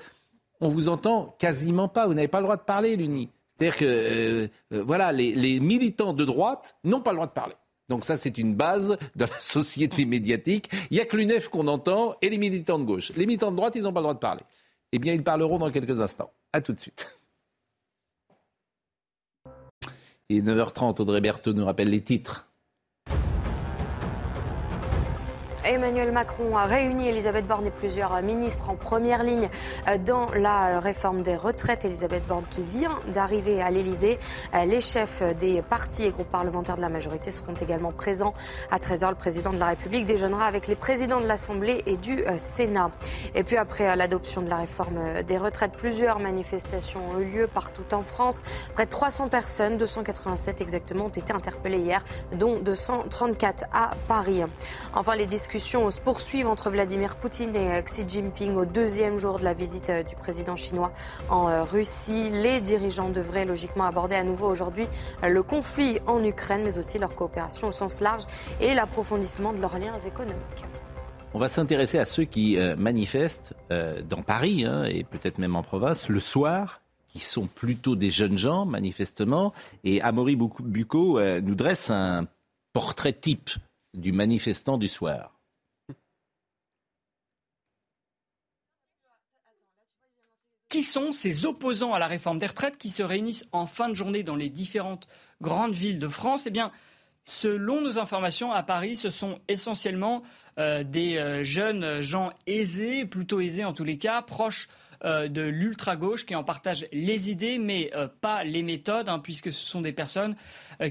on vous entend quasiment pas. Vous n'avez pas le droit de parler, l'UNI. C'est-à-dire que voilà, les militants de droite n'ont pas le droit de parler. Donc ça, c'est une base de la société médiatique. Il n'y a que l'UNEF qu'on entend et les militants de gauche. Les militants de droite, ils n'ont pas le droit de parler. Eh bien, ils parleront dans quelques instants. A tout de suite. Et 9h30, Audrey Berthaud nous rappelle les titres. Emmanuel Macron a réuni Elisabeth Borne et plusieurs ministres en première ligne euh, dans la réforme des retraites. Elisabeth Borne qui vient d'arriver à l'Elysée. Euh, les chefs des partis et groupes parlementaires de la majorité seront également présents. À 13h, le président de la République déjeunera avec les présidents de l'Assemblée et du euh, Sénat. Et puis après l'adoption de la réforme des retraites, plusieurs manifestations ont eu lieu partout en France. Près de 300 personnes, 287 exactement, ont été interpellées hier, dont 234 à Paris. Enfin, les discussions discussions se poursuivent entre Vladimir Poutine et Xi Jinping au deuxième jour de la visite euh, du président chinois en euh, Russie. Les dirigeants devraient logiquement aborder à nouveau aujourd'hui euh, le conflit en Ukraine, mais aussi leur coopération au sens large et l'approfondissement de leurs liens économiques. On va s'intéresser à ceux qui manifestent dans Paris hein, et peut-être même en province le soir qui sont plutôt des jeunes gens, manifestement. Et Amaury Bucco nous dresse un portrait type du manifestant du soir. Qui sont ces opposants à la réforme des retraites qui se réunissent en fin de journée dans les différentes grandes villes de France? Eh bien, selon nos informations, à Paris, ce sont essentiellement euh, des euh, jeunes gens aisés, plutôt aisés en tous les cas, proches euh, de l'ultra-gauche qui en partagent les idées, mais pas les méthodes, hein, puisque ce sont des personnes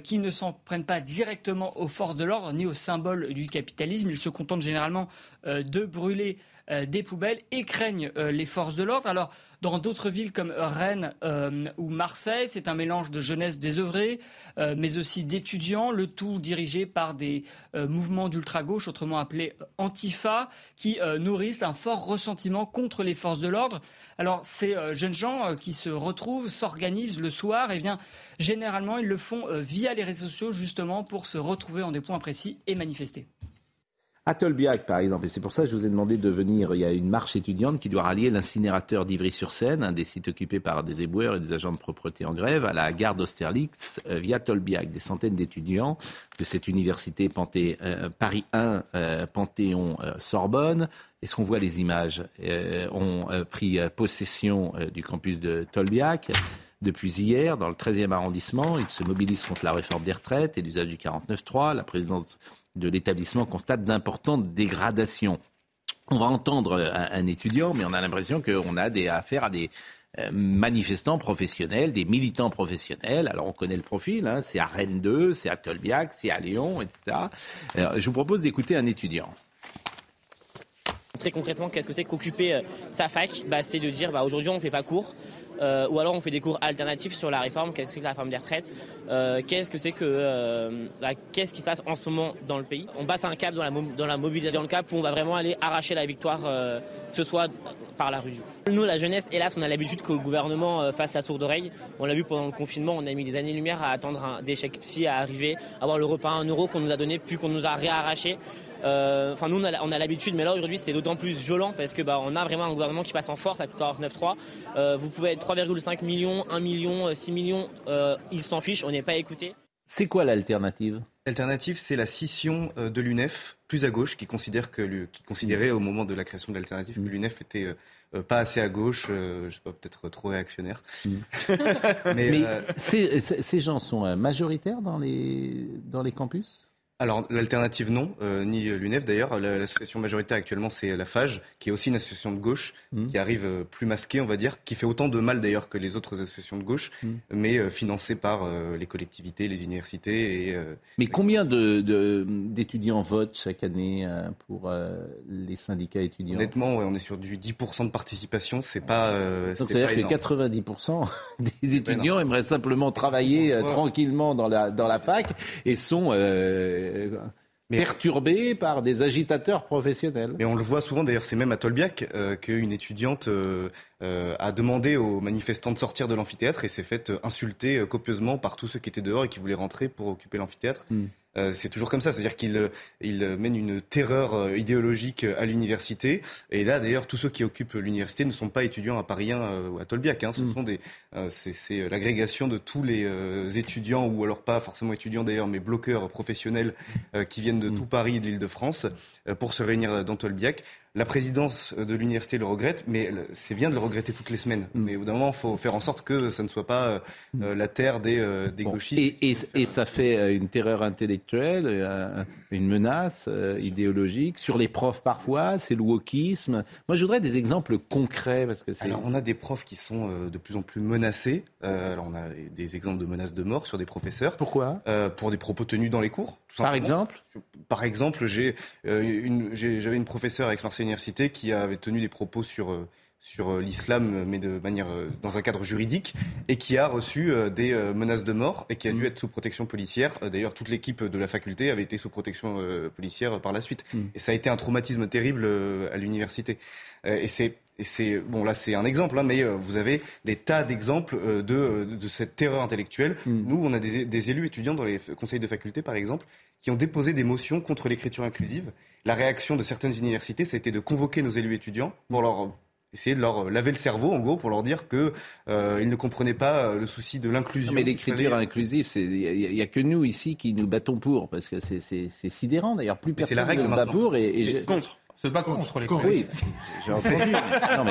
qui ne s'en prennent pas directement aux forces de l'ordre ni aux symboles du capitalisme. Ils se contentent généralement de brûler des poubelles et craignent les forces de l'ordre. Alors, dans d'autres villes comme Rennes euh, ou Marseille, c'est un mélange de jeunesse désœuvrée, euh, mais aussi d'étudiants, le tout dirigé par des euh, mouvements d'ultra-gauche, autrement appelés Antifa, qui nourrissent un fort ressentiment contre les forces de l'ordre. Alors ces jeunes gens qui se retrouvent, s'organisent le soir, et eh bien généralement ils le font via les réseaux sociaux justement pour se retrouver en des points précis et manifester. À Tolbiac, par exemple, et c'est pour ça que je vous ai demandé de venir. Il y a une marche étudiante qui doit rallier l'incinérateur d'Ivry-sur-Seine, un des sites occupés par des éboueurs et des agents de propreté en grève, à la gare d'Austerlitz euh, via Tolbiac. Des centaines d'étudiants de cette université euh, Paris 1, euh, Panthéon-Sorbonne. Est-ce qu'on voit les images? Ont pris possession du campus de Tolbiac depuis hier dans le 13e arrondissement. Ils se mobilisent contre la réforme des retraites et l'usage du 49.3. La présidente de l'établissement constate d'importantes dégradations. On va entendre un, étudiant, mais on a l'impression qu'on a des, affaire à des euh, manifestants professionnels, des militants professionnels. Alors on connaît le profil, hein, c'est à Rennes 2, c'est à Tolbiac, c'est à Lyon, etc. je vous propose d'écouter un étudiant. Très concrètement, qu'est-ce que c'est qu'occuper euh, sa fac? Bah, C'est de dire bah, aujourd'hui on ne fait pas cours, euh, ou alors on fait des cours alternatifs sur la réforme, qu'est-ce que c'est que la réforme des retraites, euh, qu'est-ce que c'est que euh, bah, qu'est-ce qui se passe en ce moment dans le pays. On passe un cap dans la, mobilisation, le cap où on va vraiment aller arracher la victoire, que ce soit par la rue. Nous, la jeunesse, hélas, on a l'habitude que le gouvernement fasse la sourde oreille. On l'a vu pendant le confinement, on a mis des années-lumière à attendre un, des chèques psy à arriver, avoir le repas à 1 euro qu'on nous a donné, puis qu'on nous a réarraché. Euh, enfin, nous, on a, l'habitude, mais là aujourd'hui, c'est d'autant plus violent parce que bah, on a vraiment un gouvernement qui passe en force avec 49.3. Euh, vous pouvez être 3,5 millions, 1 million, 6 millions, euh, ils s'en fichent, on n'est pas écouté. C'est quoi l'alternative? L'alternative, c'est la scission euh, de l'UNEF, plus à gauche, qui, considère que, le- qui considérait au moment de la création de l'alternative que l'UNEF était euh, euh, pas assez à gauche, euh, je sais pas, peut-être trop réactionnaire. <laughs> Mais, Mais, euh, ces, ces- gens sont majoritaires dans les, dans les campus? Alors, l'alternative, non, euh, ni l'UNEF d'ailleurs. La- L'association majoritaire actuellement, c'est la FAGE, qui est aussi une association de gauche, Mmh. qui arrive euh, plus masquée, on va dire, qui fait autant de mal d'ailleurs que les autres associations de gauche, Mmh. mais euh, financée par euh, les collectivités, les universités et. euh, Mais combien de- de- d'étudiants votent chaque année euh, pour euh, les syndicats étudiants? Honnêtement, ouais, on est sur du 10% de participation, c'est pas. euh, Donc c'est c'est-à-dire que énorme. 90% <laughs> des étudiants aimeraient simplement travailler euh, tranquillement dans la, dans la fac et sont euh, perturbés par des agitateurs professionnels. Mais on le voit souvent, d'ailleurs, c'est même à Tolbiac euh, qu'une étudiante euh, euh, a demandé aux manifestants de sortir de l'amphithéâtre et s'est faite insulter copieusement par tous ceux qui étaient dehors et qui voulaient rentrer pour occuper l'amphithéâtre. Hmm. Euh, c'est toujours comme ça, c'est-à-dire qu'il euh, il euh, mène une terreur idéologique à l'université. Et là, d'ailleurs, tous ceux qui occupent l'université ne sont pas étudiants à Paris 1 euh, ou à Tolbiac. Hein. Ce Mm. sont des, euh, c'est, c'est, l'agrégation de tous les euh, étudiants ou alors pas forcément étudiants d'ailleurs, mais bloqueurs professionnels qui viennent de tout Paris et de l'Île-de-France pour se réunir dans Tolbiac. La présidence de l'université le regrette, mais c'est bien de le regretter toutes les semaines. Mais au bout d'un moment, il faut faire en sorte que ça ne soit pas euh, euh, la terre des, euh, des Bon, gauchistes. et, et- et ça fait euh, une terreur intellectuelle, une menace euh, idéologique sur les profs parfois, c'est le wokisme. Moi, je voudrais des exemples concrets parce que c'est. Alors, on a des profs qui sont euh, de plus en plus menacés. Euh, alors, on a des exemples de menaces de mort sur des professeurs. Pourquoi? Pour des propos tenus dans les cours. tout Par exemple? Par exemple, j'ai euh, une- j'avais une professeure à Aix-Marseille Université qui avait tenu des propos sur sur euh, l'islam, mais de manière euh, dans un cadre juridique, et qui a reçu euh, des euh, menaces de mort et qui a Mm. dû être sous protection policière. Euh, D'ailleurs, toute l'équipe de la faculté avait été sous protection euh, policière euh, par la suite. Mm. Et ça a été un traumatisme terrible euh, à l'université. Euh, et c'est et c'est bon là c'est un exemple, hein, mais euh, vous avez des tas d'exemples euh, de, euh, de cette terreur intellectuelle. Nous, on a des, des élus étudiants dans les conseils de faculté, par exemple, qui ont déposé des motions contre l'écriture inclusive. La réaction de certaines universités, ça a été de convoquer nos élus étudiants pour leur essayer de leur laver le cerveau, en gros, pour leur dire que euh, ils ne comprenaient pas euh, le souci de l'inclusion. Mais l'écriture fallait- inclusive, c'est- il n'y a, que nous ici qui nous battons pour, parce que c'est- sidérant d'ailleurs. Plus personne la règle ne se bat pour. Et, et contre. Se bat contre les Oui, j'ai entendu. non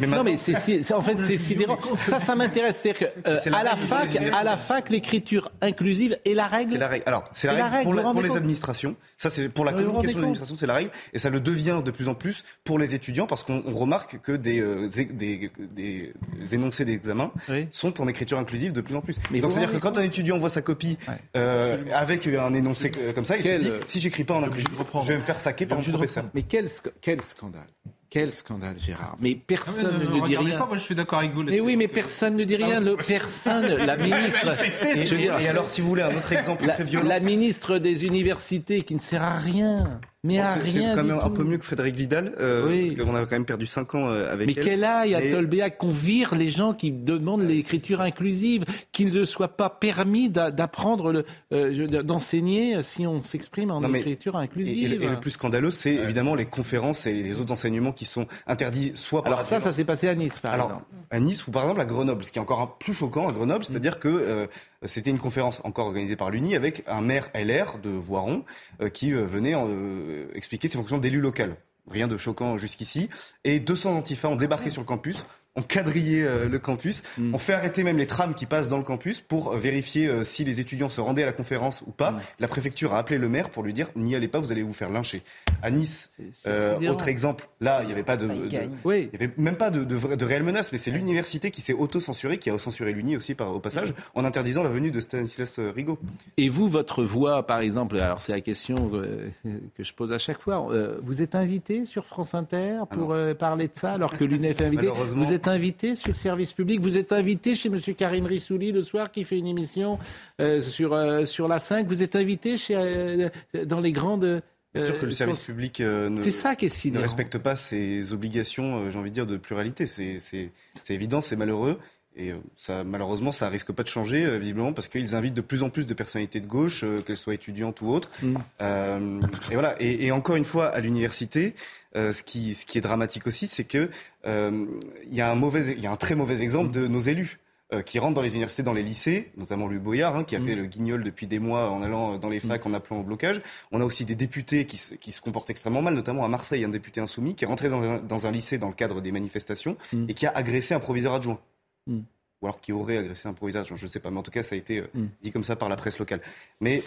mais, non, mais c'est, c'est- c'est- en fait c'est sidérant. Ça, ça m'intéresse. C'est-à-dire que euh, C'est la à la règle fac, des à la fac, l'écriture inclusive est la règle. C'est la règle. Alors, c'est la C'est la règle, pour, la- les administrations. Ça, c'est pour la rendez communication de compte l'administration, c'est la règle. Et ça le devient de plus en plus pour les étudiants parce qu'on on remarque que des, euh, zé- des, des énoncés d'examen sont en écriture inclusive de plus en plus. Mais Donc, c'est-à-dire que quand un étudiant voit sa copie euh, avec un énoncé euh, comme ça, il se dit si j'écris pas en inclusif, je vais me faire saquer par mon professeur. Mais quel, quel scandale? Quel scandale, Gérard Mais personne Ah, mais ne ne, dit rien. pas, moi, je suis d'accord avec vous Mais oui, mais personne ne dit rien. Le, personne, <laughs> la ministre. Et, je veux dire- et alors, si vous voulez un autre exemple la, très violent. la ministre des universités qui ne sert à rien. Mais Bon, à c'est- c'est rien. quand même un peu mieux que Frédéric Vidal, euh, Oui. parce qu'on a quand même perdu 5 ans euh, avec Mais elle. qu'elle aille à Mais- Tolbéac, qu'on vire les gens qui demandent l'écriture inclusive, qu'il ne soit pas permis d'a- d'apprendre, euh, d'enseigner si on s'exprime en Non, mais- écriture Et, et inclusive. le, et le plus scandaleux, c'est évidemment les conférences et les autres enseignements qui sont interdits soit par Alors ça, ça s'est passé à Nice, par Alors, exemple. à Nice ou par exemple à Grenoble, ce qui est encore un plus choquant à Grenoble, c'est-à-dire que euh, c'était une conférence encore organisée par l'UNI avec un maire LR de Voiron euh, qui euh, venait euh, expliquer ses fonctions d'élu local. Rien de choquant jusqu'ici. Et 200 antifas ont débarqué sur le campus, ont quadrillé euh, le campus, ont fait arrêter même les trams qui passent dans le campus pour euh, vérifier euh, si les étudiants se rendaient à la conférence ou pas. La préfecture a appelé le maire pour lui dire n'y allez pas, vous allez vous faire lyncher. À Nice, euh, autre exemple, là il n'y avait pas de, Bah, il de- y avait même pas de, de, vra- de réelle menace, mais c'est l'université qui s'est auto-censurée, qui a censuré l'Uni aussi par, au passage, en interdisant la venue de Stanislas Rigaud. Et vous, votre voix, par exemple, alors c'est la question euh, que je pose à chaque fois, euh, vous êtes invité sur France Inter pour euh, parler de ça, alors que l'UNEF est invité <laughs> Malheureusement. Vous êtes invité sur le service public, vous êtes invité chez M. Karim Rissouli le soir qui fait une émission euh, sur, euh, sur la 5, vous êtes invité chez, euh, dans les grandes... C'est sûr que le service public ne, C'est ça qui est ne sidérant. respecte pas ses obligations, j'ai envie de dire, de pluralité. C'est évident, c'est malheureux. Et ça, malheureusement, ça risque pas de changer, euh, visiblement, parce qu'ils invitent de plus en plus de personnalités de gauche, euh, qu'elles soient étudiantes ou autres. Mm. Euh, et voilà. Et, et encore une fois, à l'université, euh, ce, qui, ce qui est dramatique aussi, c'est que euh, y a un mauvais, il y a un très mauvais exemple de nos élus. euh, qui rentrent dans les universités, dans les lycées, notamment Louis Boyard, hein, qui a Mm. fait le guignol depuis des mois en allant dans les facs, en appelant au blocage. On a aussi des députés qui se, qui se comportent extrêmement mal, notamment à Marseille, un député insoumis qui est rentré dans un, dans un lycée dans le cadre des manifestations Mm. et qui a agressé un proviseur adjoint. Mm. Ou alors qui aurait agressé un proviseur adjoint, je ne sais pas, mais en tout cas ça a été Mm. dit comme ça par la presse locale. Mais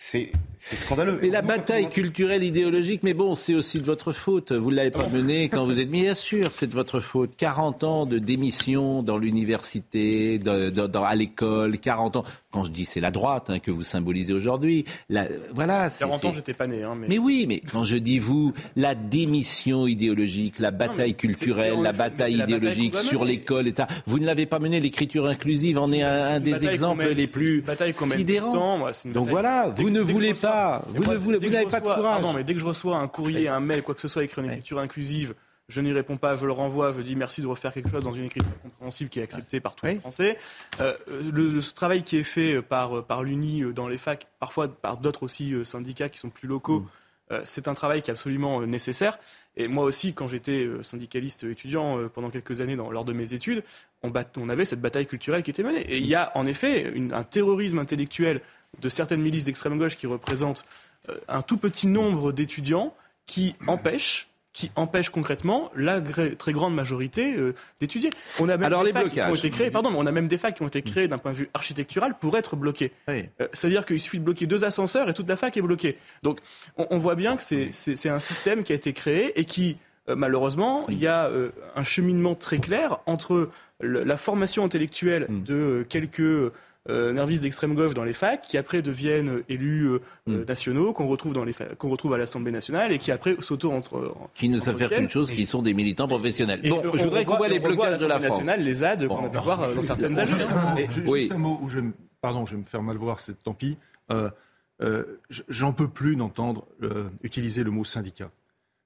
c'est scandaleux. Mais la bataille culturelle, idéologique, mais bon, c'est aussi de votre faute. Vous ne l'avez pas menée quand vous êtes mis. Bien sûr, c'est de votre faute. 40 ans de démission dans l'université, à l'école, 40 ans. Quand je dis c'est la droite hein, que vous symbolisez aujourd'hui, voilà. c'est- 40 ans, j'étais pas né. Hein, mais... Mais oui, mais quand je dis vous, la démission idéologique, la bataille culturelle, la bataille c'est la bataille idéologique sur l'école, etc. Vous ne l'avez pas menée. L'écriture inclusive en est un, des exemples les plus sidérants. temps, moi, Donc voilà, dès vous ne voulez pas, vous n'avez pas de courage. Pardon, mais dès que je reçois un courrier, un mail, quoi que ce soit écrit en écriture inclusive, je n'y réponds pas, je le renvoie, je dis merci de refaire quelque chose dans une écriture compréhensible qui est acceptée par tous les Français. Euh, le, le- ce travail qui est fait par, par l'UNI euh, dans les facs, parfois par d'autres aussi euh, syndicats qui sont plus locaux, euh, c'est un travail qui est absolument euh, nécessaire. Et moi aussi, quand j'étais euh, syndicaliste étudiant euh, pendant quelques années dans, lors de mes études, on, bat- on avait cette bataille culturelle qui était menée. Et il y a en effet une- un terrorisme intellectuel de certaines milices d'extrême gauche qui représentent euh, un tout petit nombre d'étudiants qui empêchent qui empêchent concrètement la très grande majorité euh, d'étudier. On a même Alors, des les facs qui ont été créés, pardon, mais on a même des facs qui ont été créés d'un point de vue architectural pour être bloqués. Euh, C'est-à-dire qu'il suffit de bloquer deux ascenseurs et toute la fac est bloquée. Donc on, on voit bien que c'est- un système qui a été créé et qui, euh, malheureusement, il y a un cheminement très clair entre le- la formation intellectuelle de euh, quelques euh, nervistes d'extrême gauche dans les facs, qui après deviennent euh, élus euh, euh, nationaux, qu'on retrouve, dans les fa- qu'on retrouve à l'Assemblée nationale et qui après s'auto entre Qui ne savent faire qu'une chose, qui sont des militants professionnels. Et Bon, on je voudrais qu'on voit les blocages de la l'Assemblée France. nationale, les ZAD qu'on a pu voir euh, dans certaines agences. Juste un mot, Et- ju- juste un mot où je vais me- pardon, je vais me faire mal voir, c'est tant pis. Euh, euh, J'en peux plus d'entendre euh, utiliser le mot syndicat.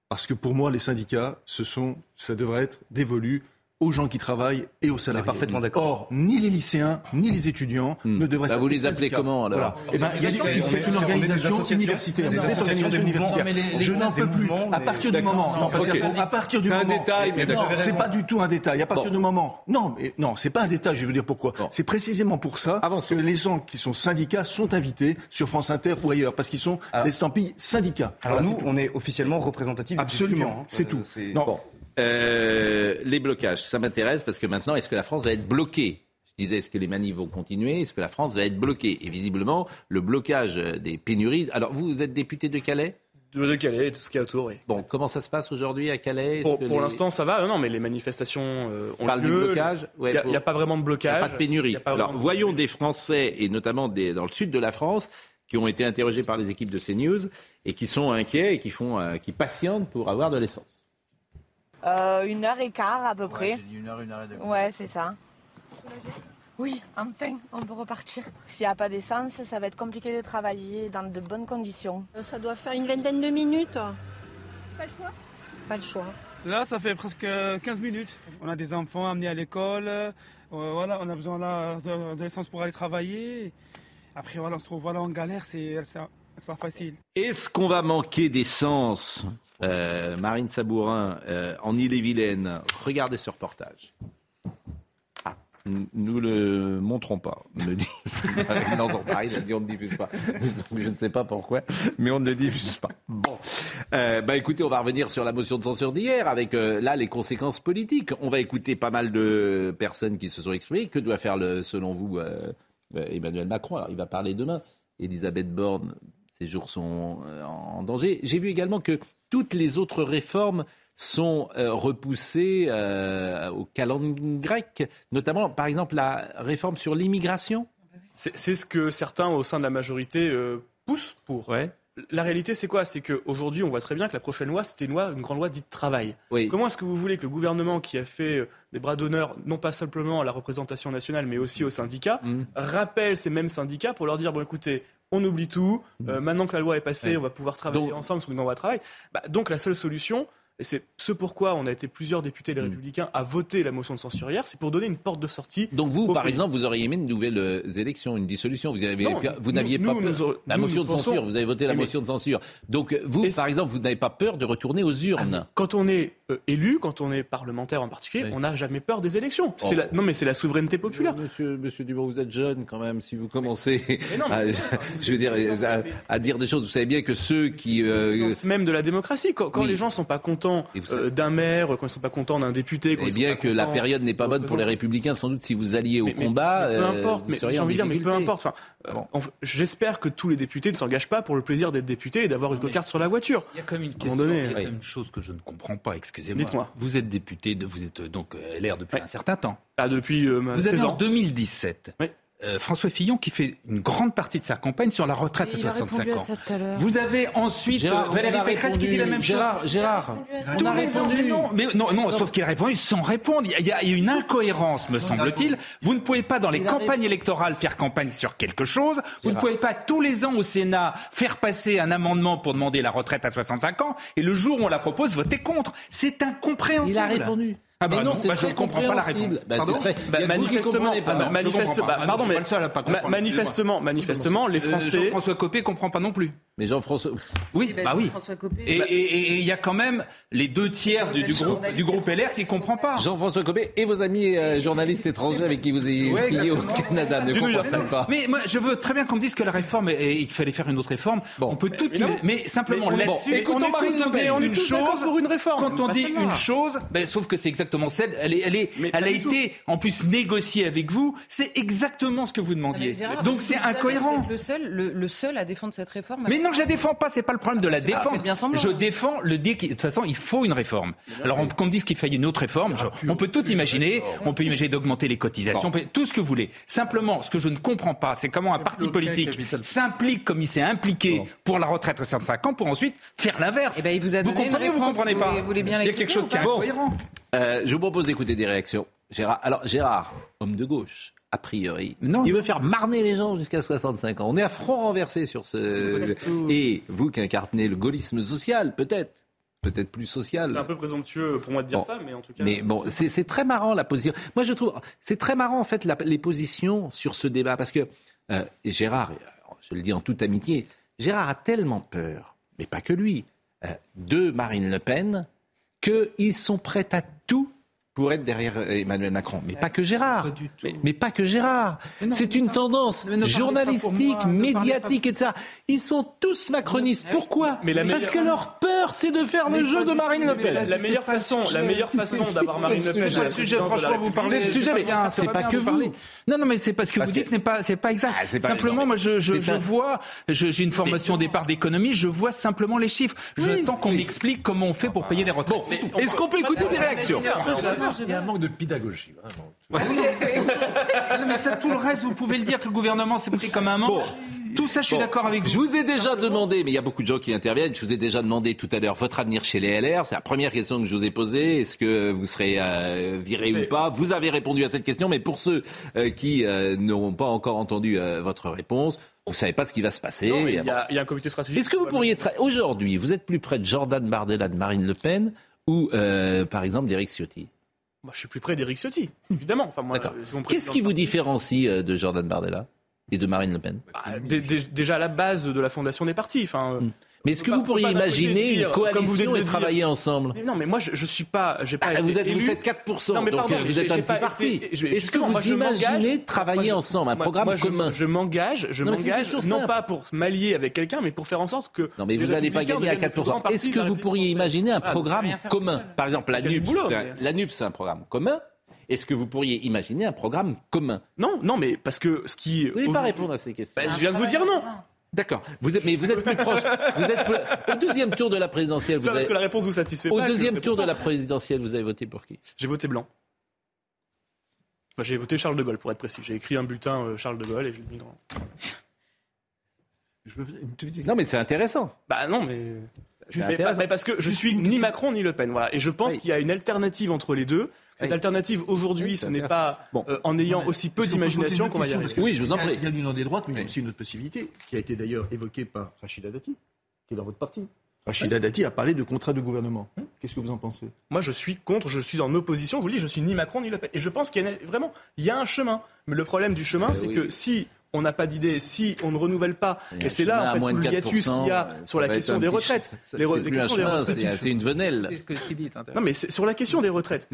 Parce que pour moi, les syndicats, ce sont, ça devrait être dévolu aux gens qui travaillent et aux salariés. parfaitement d'accord. Or, ni les lycéens, ni les étudiants ne devraient Bah, vous les appelez comment, alors Voilà. Eh ben, il y a des- On est- C'est une organisation universitaire. des associations Je n'en peux plus. À partir du moment, non, parce à partir du C'est un moment, détail, mais c'est pas du tout un détail. À partir du moment, non, mais non, c'est pas un détail. Je vais vous dire pourquoi. C'est précisément pour ça que les gens qui sont syndicats sont invités sur France Inter ou ailleurs, parce qu'ils sont l'estampille syndicat. Alors nous, on est officiellement représentatif des Absolument, hein. c'est Euh, tout. c'est- Non. Euh, les blocages, ça m'intéresse parce que maintenant, est-ce que la France va être bloquée? Je disais, est-ce que les manifs vont continuer? Est-ce que la France va être bloquée? Et visiblement, le blocage des pénuries. Alors, vous, vous êtes député de Calais? De, Calais et tout ce qu'il y a autour, oui. Bon, comment ça se passe aujourd'hui à Calais? Pour, les- l'instant, ça va. Non, mais les manifestations euh, ont On parle du lieu. blocage Il Ouais, n'y a, pour- pas vraiment de Il blocage. a pas de pénurie. Pas Alors, de voyons des Français, et notamment des- dans le sud de la France, qui ont été interrogés par les équipes de CNews et qui sont inquiets et qui, font, euh, qui patientent pour avoir de l'essence. Euh, une heure et quart à peu près. Une heure, une heure et demie. Ouais, c'est ça. Oui, enfin, on peut repartir. S'il n'y a pas d'essence, ça va être compliqué de travailler dans de bonnes conditions. Euh, Ça doit faire une vingtaine de minutes. Pas le choix Pas le choix. Là, ça fait presque 15 minutes. On a des enfants amenés à l'école. euh, voilà, on a besoin là, de, de l'essence pour aller travailler. Après, voilà, on se trouve voilà, en galère, c'est pas facile. Est-ce qu'on va manquer d'essence? Euh, Marine Sabourin, euh, en Ille-et-Vilaine, regardez ce reportage. Ah, nous le montrons pas, me dit. <laughs> dit on ne diffuse pas. Donc je ne sais pas pourquoi, mais on ne le diffuse pas. Bon, Euh, bah écoutez, on va revenir sur la motion de censure d'hier avec là les conséquences politiques. On va écouter pas mal de personnes qui se sont exprimées. Que doit faire, le, selon vous, Emmanuel Macron? Alors il va parler demain. Elisabeth Borne, ses jours sont en danger. J'ai vu également que toutes les autres réformes sont euh, repoussées euh, au calendrier grec, notamment par exemple la réforme sur l'immigration. C'est ce que certains au sein de la majorité euh, poussent pour. La réalité, c'est quoi? C'est qu'aujourd'hui, on voit très bien que la prochaine loi, c'était une loi, une grande loi dite travail. Comment est-ce que vous voulez que le gouvernement, qui a fait euh, des bras d'honneur, non pas simplement à la représentation nationale, mais aussi aux syndicats, Mmh. rappelle ces mêmes syndicats pour leur dire bon, écoutez, on oublie tout. euh, maintenant que la loi est passée, Ouais. on va pouvoir travailler ensemble sur une loi de travail. Bah, donc la seule solution. Et c'est ce pourquoi on a été plusieurs députés les Mmh. Républicains à voter la motion de censure hier, c'est pour donner une porte de sortie. Donc vous, par pays. exemple, vous auriez aimé une nouvelle euh, élection, une dissolution. Vous n'aviez pas nous, peur. nous la motion de censure. Vous avez voté la motion de censure. Donc vous, par exemple, vous n'avez pas peur de retourner aux urnes. Quand on est euh, élu, quand on est parlementaire en particulier, on n'a jamais peur des élections. C'est la- Non, mais c'est la souveraineté populaire. Monsieur, monsieur Dumont, vous êtes jeune quand même. Si vous commencez non, mais à, c'est ça. <laughs> je veux dire, à, à dire des choses, vous savez bien que ceux qui... euh, Le sens même de la démocratie. Quand, quand Oui. les gens sont pas contents euh, d'un maire, quand ils sont pas contents d'un député, quand Eh ils sont bien pas que la période n'est pas bonne pour les républicains, sans doute si vous alliez au Mais- combat, mais peu euh, importe, vous mais j'ai en envie de dire, mais peu importe. Enfin, euh, en- J'espère que tous les députés ne s'engagent pas pour le plaisir d'être député et d'avoir une cocarde sur la voiture. Il y a comme une À un question, il y a quand même une chose que je ne comprends pas, excusez-moi. Dites-moi. Vous êtes député, de- vous êtes euh, donc euh, LR depuis un certain temps. Ah, depuis euh, Vous avez 16 en ans. 2017 euh, François Fillon qui fait une grande partie de sa campagne sur la retraite à Il a 65 répondu à ans. à. Vous avez ensuite Gérard, Valérie Pécresse qui dit la même Gérard, chose. Gérard, Tous on a les ans, répondu. mais non, mais non, non, sauf qu'il a répondu sans répondre. Il y, a, il y a- une incohérence, me semble-t-il. Vous ne pouvez pas, dans les campagnes électorales, faire campagne sur quelque chose. Vous ne Gérard. pouvez pas, tous les ans au Sénat, faire passer un amendement pour demander la retraite à 65 ans, et le jour où on la propose, voter contre. C'est incompréhensible. Il a répondu. Ah bah Mais non, non, c'est bah je très comprends pas la réponse. Bah, Pardon c'est très- Bah, Il y a que vous qui manifestement, pas. bah, Non, manifeste- pas. bah, Ah pardon, mais pas le seul à pas ma- comprendre, manifestement, manifestement, les Euh, Français. Jean-François Copé comprend pas non plus. Mais Jean-François... Oui, bah, bah oui. Jean-François Copé. Et et- et- et il y a quand même les deux tiers du, du groupe, du groupe LR qui ne comprend pas. Jean-François Copé et vos amis euh, journalistes étrangers avec qui vous êtes Ouais, skié au. Canada ne comprennent pas. Mais moi, je veux très bien qu'on me dise que la réforme, et, et qu'il fallait faire une autre réforme. on peut tout, mais simplement Mais on est- là-dessus, bon, écoutons on est tous d'accord pour une réforme, Quand on dit une chose, ben, sauf que c'est exactement celle, elle est, elle est, a tout. été en plus négociée avec vous. C'est exactement ce que vous demandiez. Gérard, Donc c'est incohérent. vous êtes Le seul, le, le seul à défendre cette réforme. Mais non, je la défends pas, c'est pas le problème de la Ah, défendre. faites bien semblant. je défends le dit que de toute façon, il faut une réforme. Alors on- qu'on me dise qu'il faille une autre réforme, je- on peut tout imaginer, on peut imaginer d'augmenter les cotisations, tout ce que vous voulez. Simplement, ce que je ne comprends pas, c'est comment un parti politique s'implique comme il s'est impliqué pour la retraite à 65 ans pour ensuite faire l'inverse. Eh ben, vous comprenez ou vous comprenez pas voulez- vous voulez bien Il y a quelque chose qui est incohérent. Euh, je vous propose d'écouter des réactions. Gérard, alors Gérard, homme de gauche, a priori, il veut faire marner les gens jusqu'à 65 ans. On est à front renversé sur ce... Et vous qui incarnez le gaullisme social, peut-être, peut-être plus social. C'est un peu présomptueux pour moi de dire Bon. ça, mais en tout cas. Mais bon, c'est très marrant la position. Moi, je trouve c'est très marrant en fait la- les positions sur ce débat parce que euh, Gérard, je le dis en toute amitié, Gérard a tellement peur, mais pas que lui, euh, de Marine Le Pen, qu'ils sont prêts à pour être derrière Emmanuel Macron. Mais pas que Gérard. Mais, mais pas que Gérard. C'est une tendance pas journalistique, moi, médiatique, etc. Ils sont tous macronistes. Pourquoi Mais la Parce meilleure- que leur peur, c'est de faire le jeu de Marine Le Pen. La, la meilleure façon, la meilleure façon d'avoir Marine Le Pen. C'est le la sujet, franchement, vous parlez. C'est le sujet, mais c'est pas que vous. Non, non, mais c'est parce que vous dites n'est pas, c'est pas exact. Ah, c'est pas- simplement, moi, je, vois, j'ai une formation au départ d'économie, je vois simplement les chiffres. J'attends qu'on m'explique comment on fait pour payer les retraites. C'est tout. Est-ce qu'on peut écouter des réactions? Il y a un manque de pédagogie, vraiment. Non, mais ça, tout le reste, vous pouvez le dire que le gouvernement s'est pris comme un manche. Tout ça, je suis Bon, d'accord avec Je vous. vous ai déjà demandé, mais il y a beaucoup de gens qui interviennent, je vous ai déjà demandé tout à l'heure votre avenir chez les LR. C'est la première question que je vous ai posée. Est-ce que vous serez euh, viré ou pas? Vous avez répondu à cette question, mais pour ceux euh, qui euh, n'auront pas encore entendu euh, votre réponse, vous savez pas ce qui va se passer. Non, il y, a, il y a un comité stratégique. Est-ce que vous pourriez tra- aujourd'hui, vous êtes plus près de Jordan Bardella, de Marine Le Pen, ou euh, par exemple d'Éric Ciotti? Moi, je suis plus près d'Éric Ciotti, évidemment. Enfin, mon Qu'est-ce qui vous différencie euh, de Jordan Bardella et de Marine Le Pen? Bah, dé- dé- Déjà à la base de la fondation des partis. Enfin, euh, Mais est-ce que vous pourriez imaginer dire, une coalition et dire- travailler ensemble? Mais non, mais moi, je, je suis pas. J'ai pas Ah, été vous, êtes, vous faites 4%, Non, mais donc pardon, euh, mais vous êtes un petit pas parti. Est-ce que vous moi, imaginez travailler moi, je- ensemble, un moi- programme commun? Je m'engage, je m'engage, non pas pour m'allier avec quelqu'un, mais pour faire en sorte que. Non, mais vous n'allez pas gagner à deviennent le plus grand 4%. parti Est-ce que la vous pourriez imaginer un Ah, programme commun. Par exemple, NUPS, c'est un- la NUPS, c'est un programme commun. Est-ce que vous pourriez imaginer un programme commun? Non, non, mais parce que ce qui. Vous n'allez pas répondre à ces questions. Bah, je viens de vous dire non. D'accord. Vous êtes, mais vous êtes plus proche. Vous êtes plus- au deuxième tour de la présidentielle. Vous parce avez- que la réponse vous satisfait Au pas. deuxième tour de la présidentielle, vous avez voté pour qui? J'ai voté blanc. Enfin, j'ai voté Charles de Gaulle, pour être précis. J'ai écrit un bulletin euh, Charles de Gaulle et je l'ai mis dans. Non, mais c'est intéressant. Bah non, mais. Mais, mais parce que je suis ni Macron ni Le Pen, voilà. Et je pense Oui. qu'il y a une alternative entre les deux. Cette Oui. alternative aujourd'hui, Oui, ce c'est n'est pas Bon. euh, en ayant aussi peu d'imagination qu'on va y arriver. Parce que Oui, je vous en prie. Il y a l'union des droites, mais il y a aussi une autre possibilité, qui a été d'ailleurs évoquée par Rachida Dati, qui est dans votre parti. Rachida Dati a parlé de contrat de gouvernement. Qu'est-ce que vous en pensez? Moi, je suis contre, je suis en opposition. Je vous le dis, je suis ni Macron ni Le Pen. Et je pense qu'il y a vraiment, il y a un chemin. Mais le problème du chemin, c'est oui. que si on n'a pas d'idée, si on ne renouvelle pas, et c'est là en fait tout le hiatus qu'il y a 4%, sur la question des retraites. c'est c'est- c'est une venelle. C'est ce que. Non, mais c'est- sur la question des retraites,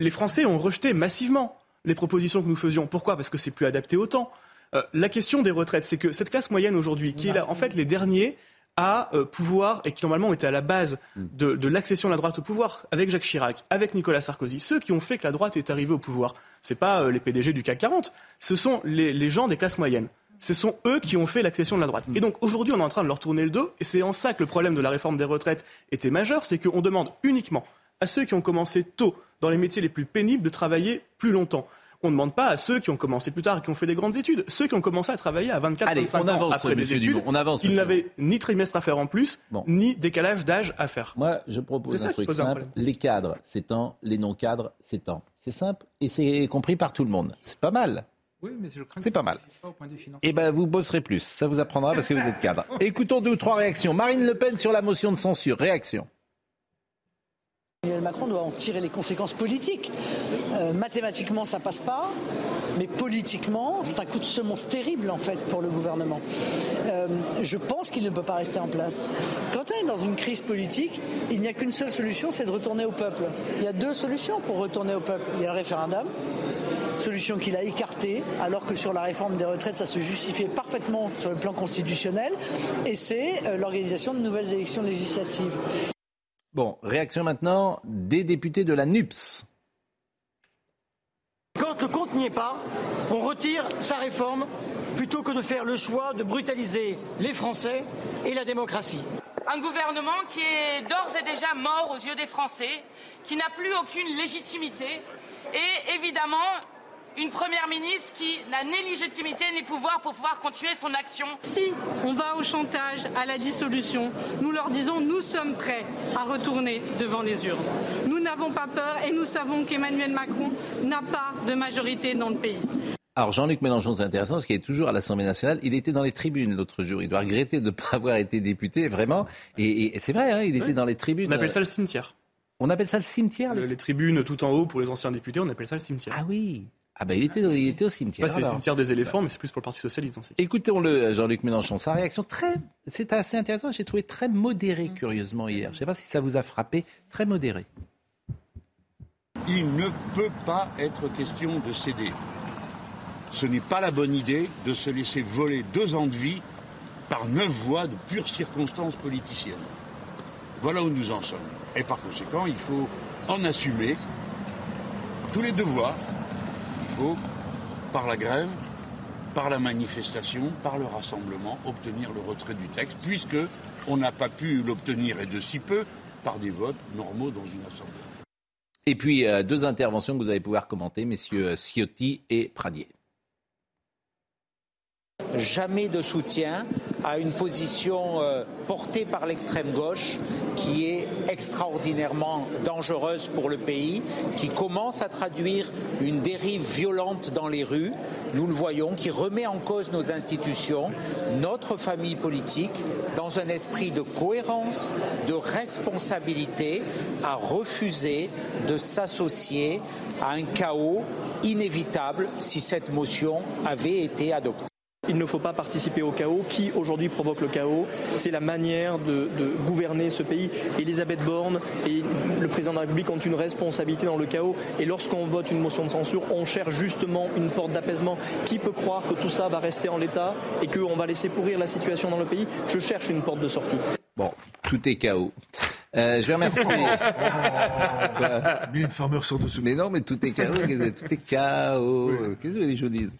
les Français ont rejeté massivement les propositions que nous faisions. Pourquoi? Parce que c'est plus adapté au temps. Euh, la question des retraites, c'est que cette classe moyenne aujourd'hui, qui est là, en fait, les derniers à euh, pouvoir et qui normalement étaient à la base de, de l'accession de la droite au pouvoir avec Jacques Chirac, avec Nicolas Sarkozy, ceux qui ont fait que la droite est arrivée au pouvoir, c'est pas euh, les PDG du CAC 40, ce sont les, les gens des classes moyennes. Ce sont eux qui ont fait l'accession de la droite. Et donc aujourd'hui, on est en train de leur tourner le dos, et c'est en ça que le problème de la réforme des retraites était majeur, c'est qu'on demande uniquement à ceux qui ont commencé tôt dans les métiers les plus pénibles de travailler plus longtemps. On ne demande pas à ceux qui ont commencé plus tard et qui ont fait des grandes études. Ceux qui ont commencé à travailler à 24, Allez, 25 on ans avance, après des monsieur études, Dumont, on avance, ils n'avaient ni trimestre à faire en plus, ni décalage d'âge à faire. Moi, je propose un truc un simple. Les cadres, c'est temps. Les non-cadres, c'est temps. C'est simple et c'est compris par tout le monde. C'est pas mal. Oui, mais je crains C'est pas mal. pas au point. Eh ben, vous bosserez plus. Ça vous apprendra parce que vous êtes cadre. <laughs> Écoutons deux ou trois réactions. Marine Le Pen sur la motion de censure. Réaction. Emmanuel Macron doit en tirer les conséquences politiques. Euh, mathématiquement, ça passe pas, mais politiquement, c'est un coup de semonce terrible en fait pour le gouvernement. Euh, je pense qu'il ne peut pas rester en place. Quand on est dans une crise politique, il n'y a qu'une seule solution, c'est de retourner au peuple. Il y a deux solutions pour retourner au peuple. Il y a le référendum, solution qu'il a écartée, alors que sur la réforme des retraites, ça se justifiait parfaitement sur le plan constitutionnel, et c'est euh, l'organisation de nouvelles élections législatives. Bon, réaction maintenant des députés de la NUPS. Quand le compte n'y est pas, on retire sa réforme plutôt que de faire le choix de brutaliser les Français et la démocratie. Un gouvernement qui est d'ores et déjà mort aux yeux des Français, qui n'a plus aucune légitimité, et évidemment une première ministre qui n'a ni légitimité ni pouvoir pour pouvoir continuer son action. Si on va au chantage, à la dissolution, nous leur disons nous sommes prêts à retourner devant les urnes. Nous n'avons pas peur et nous savons qu'Emmanuel Macron n'a pas de majorité dans le pays. Alors Jean-Luc Mélenchon, c'est intéressant parce qu'il est toujours à l'Assemblée nationale. Il était dans les tribunes l'autre jour. Il doit regretter de ne pas avoir été député, vraiment. Et, et c'est vrai, hein, il était Oui. dans les tribunes. On appelle ça le cimetière. On appelle ça le cimetière Les, les tribunes tout en haut pour les anciens députés, on appelle ça le cimetière. Ah oui. Ah ben il était, il était au cimetière. Pas c'est le cimetière des éléphants, mais c'est plus pour le Parti Socialiste dans ces cas. Écoutons-le, Jean-Luc Mélenchon. Sa réaction très, c'est assez intéressant. J'ai trouvé très modéré, curieusement hier. Je ne sais pas si ça vous a frappé. Très modéré. Il ne peut pas être question de céder. Ce n'est pas la bonne idée de se laisser voler deux ans de vie par neuf voix de pures circonstances politiciennes. Voilà où nous en sommes. Et par conséquent, il faut en assumer tous les devoirs. Faut, par la grève, par la manifestation, par le rassemblement, obtenir le retrait du texte, puisque on n'a pas pu l'obtenir, et de si peu, par des votes normaux dans une assemblée. Et puis, euh, deux interventions que vous allez pouvoir commenter, messieurs Ciotti et Pradier. Jamais de soutien à une position euh, portée par l'extrême gauche qui est extraordinairement dangereuse pour le pays, qui commence à traduire une dérive violente dans les rues, nous le voyons, qui remet en cause nos institutions, notre famille politique, dans un esprit de cohérence, de responsabilité, à refuser de s'associer à un chaos inévitable si cette motion avait été adoptée. Il ne faut pas participer au chaos. Qui aujourd'hui provoque le chaos? C'est la manière de, gouverner ce pays. Elisabeth Borne et le président de la République ont une responsabilité dans le chaos. Et lorsqu'on vote une motion de censure, on cherche justement une porte d'apaisement. Qui peut croire que tout ça va rester en l'état et qu'on va laisser pourrir la situation dans le pays? Je cherche une porte de sortie. Bon, tout est chaos. Euh, je vais remercier. Mylène Farmer sort de ce. Mais non, mais tout est <laughs> chaos. tout est chaos. Qu'est-ce que vous voulez que je vous dise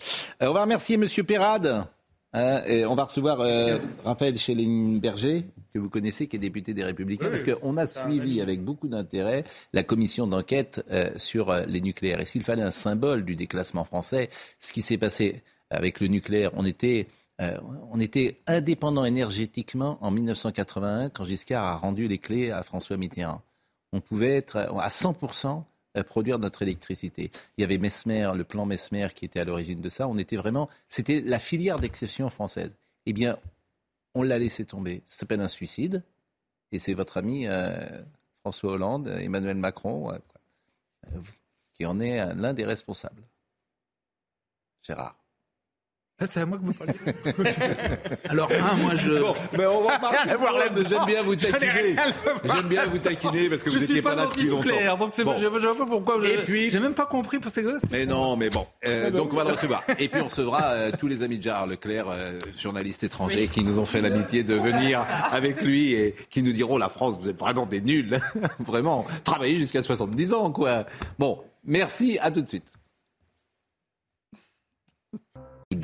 Euh, On va remercier Monsieur Perrade. hein, et on va recevoir euh, Raphaël Schelling-Berger, que vous connaissez, qui est député des Républicains, Oui, parce qu'on a suivi avec beaucoup d'intérêt la commission d'enquête euh, sur les nucléaires. Et s'il fallait un symbole du déclassement français, ce qui s'est passé avec le nucléaire, on était euh, on était indépendant énergétiquement en 1981 quand Giscard a rendu les clés à François Mitterrand. On pouvait être à 100% produire notre électricité. Il y avait Mesmer, le plan Mesmer qui était à l'origine de ça. On était vraiment, c'était la filière d'exception française. Eh bien, on l'a laissé tomber. Ça s'appelle un suicide. Et c'est votre ami euh, François Hollande, Emmanuel Macron, euh, euh, qui en est euh, l'un des responsables. Gérard. Ah, c'est à moi que vous parlez. <laughs> Alors, un, moi, je. Bon, mais on va là-dedans. <laughs> J'aime bien vous taquiner. J'aime bien vous taquiner parce que je vous suis n'étiez pas, pas là depuis longtemps. donc c'est Bon. bon. je, je vois pas pourquoi. Je, Et puis- j'ai même pas compris pour ces gosses. Mais non, mais bon. Euh, donc on va le recevoir. Et puis on recevra euh, tous les amis de Gérard Leclerc, euh, journalistes étrangers, qui nous ont fait l'amitié de venir avec lui et qui nous diront la France, vous êtes vraiment des nuls, <laughs> vraiment. Travaillez jusqu'à 70 ans, quoi. Bon, merci. À tout de suite.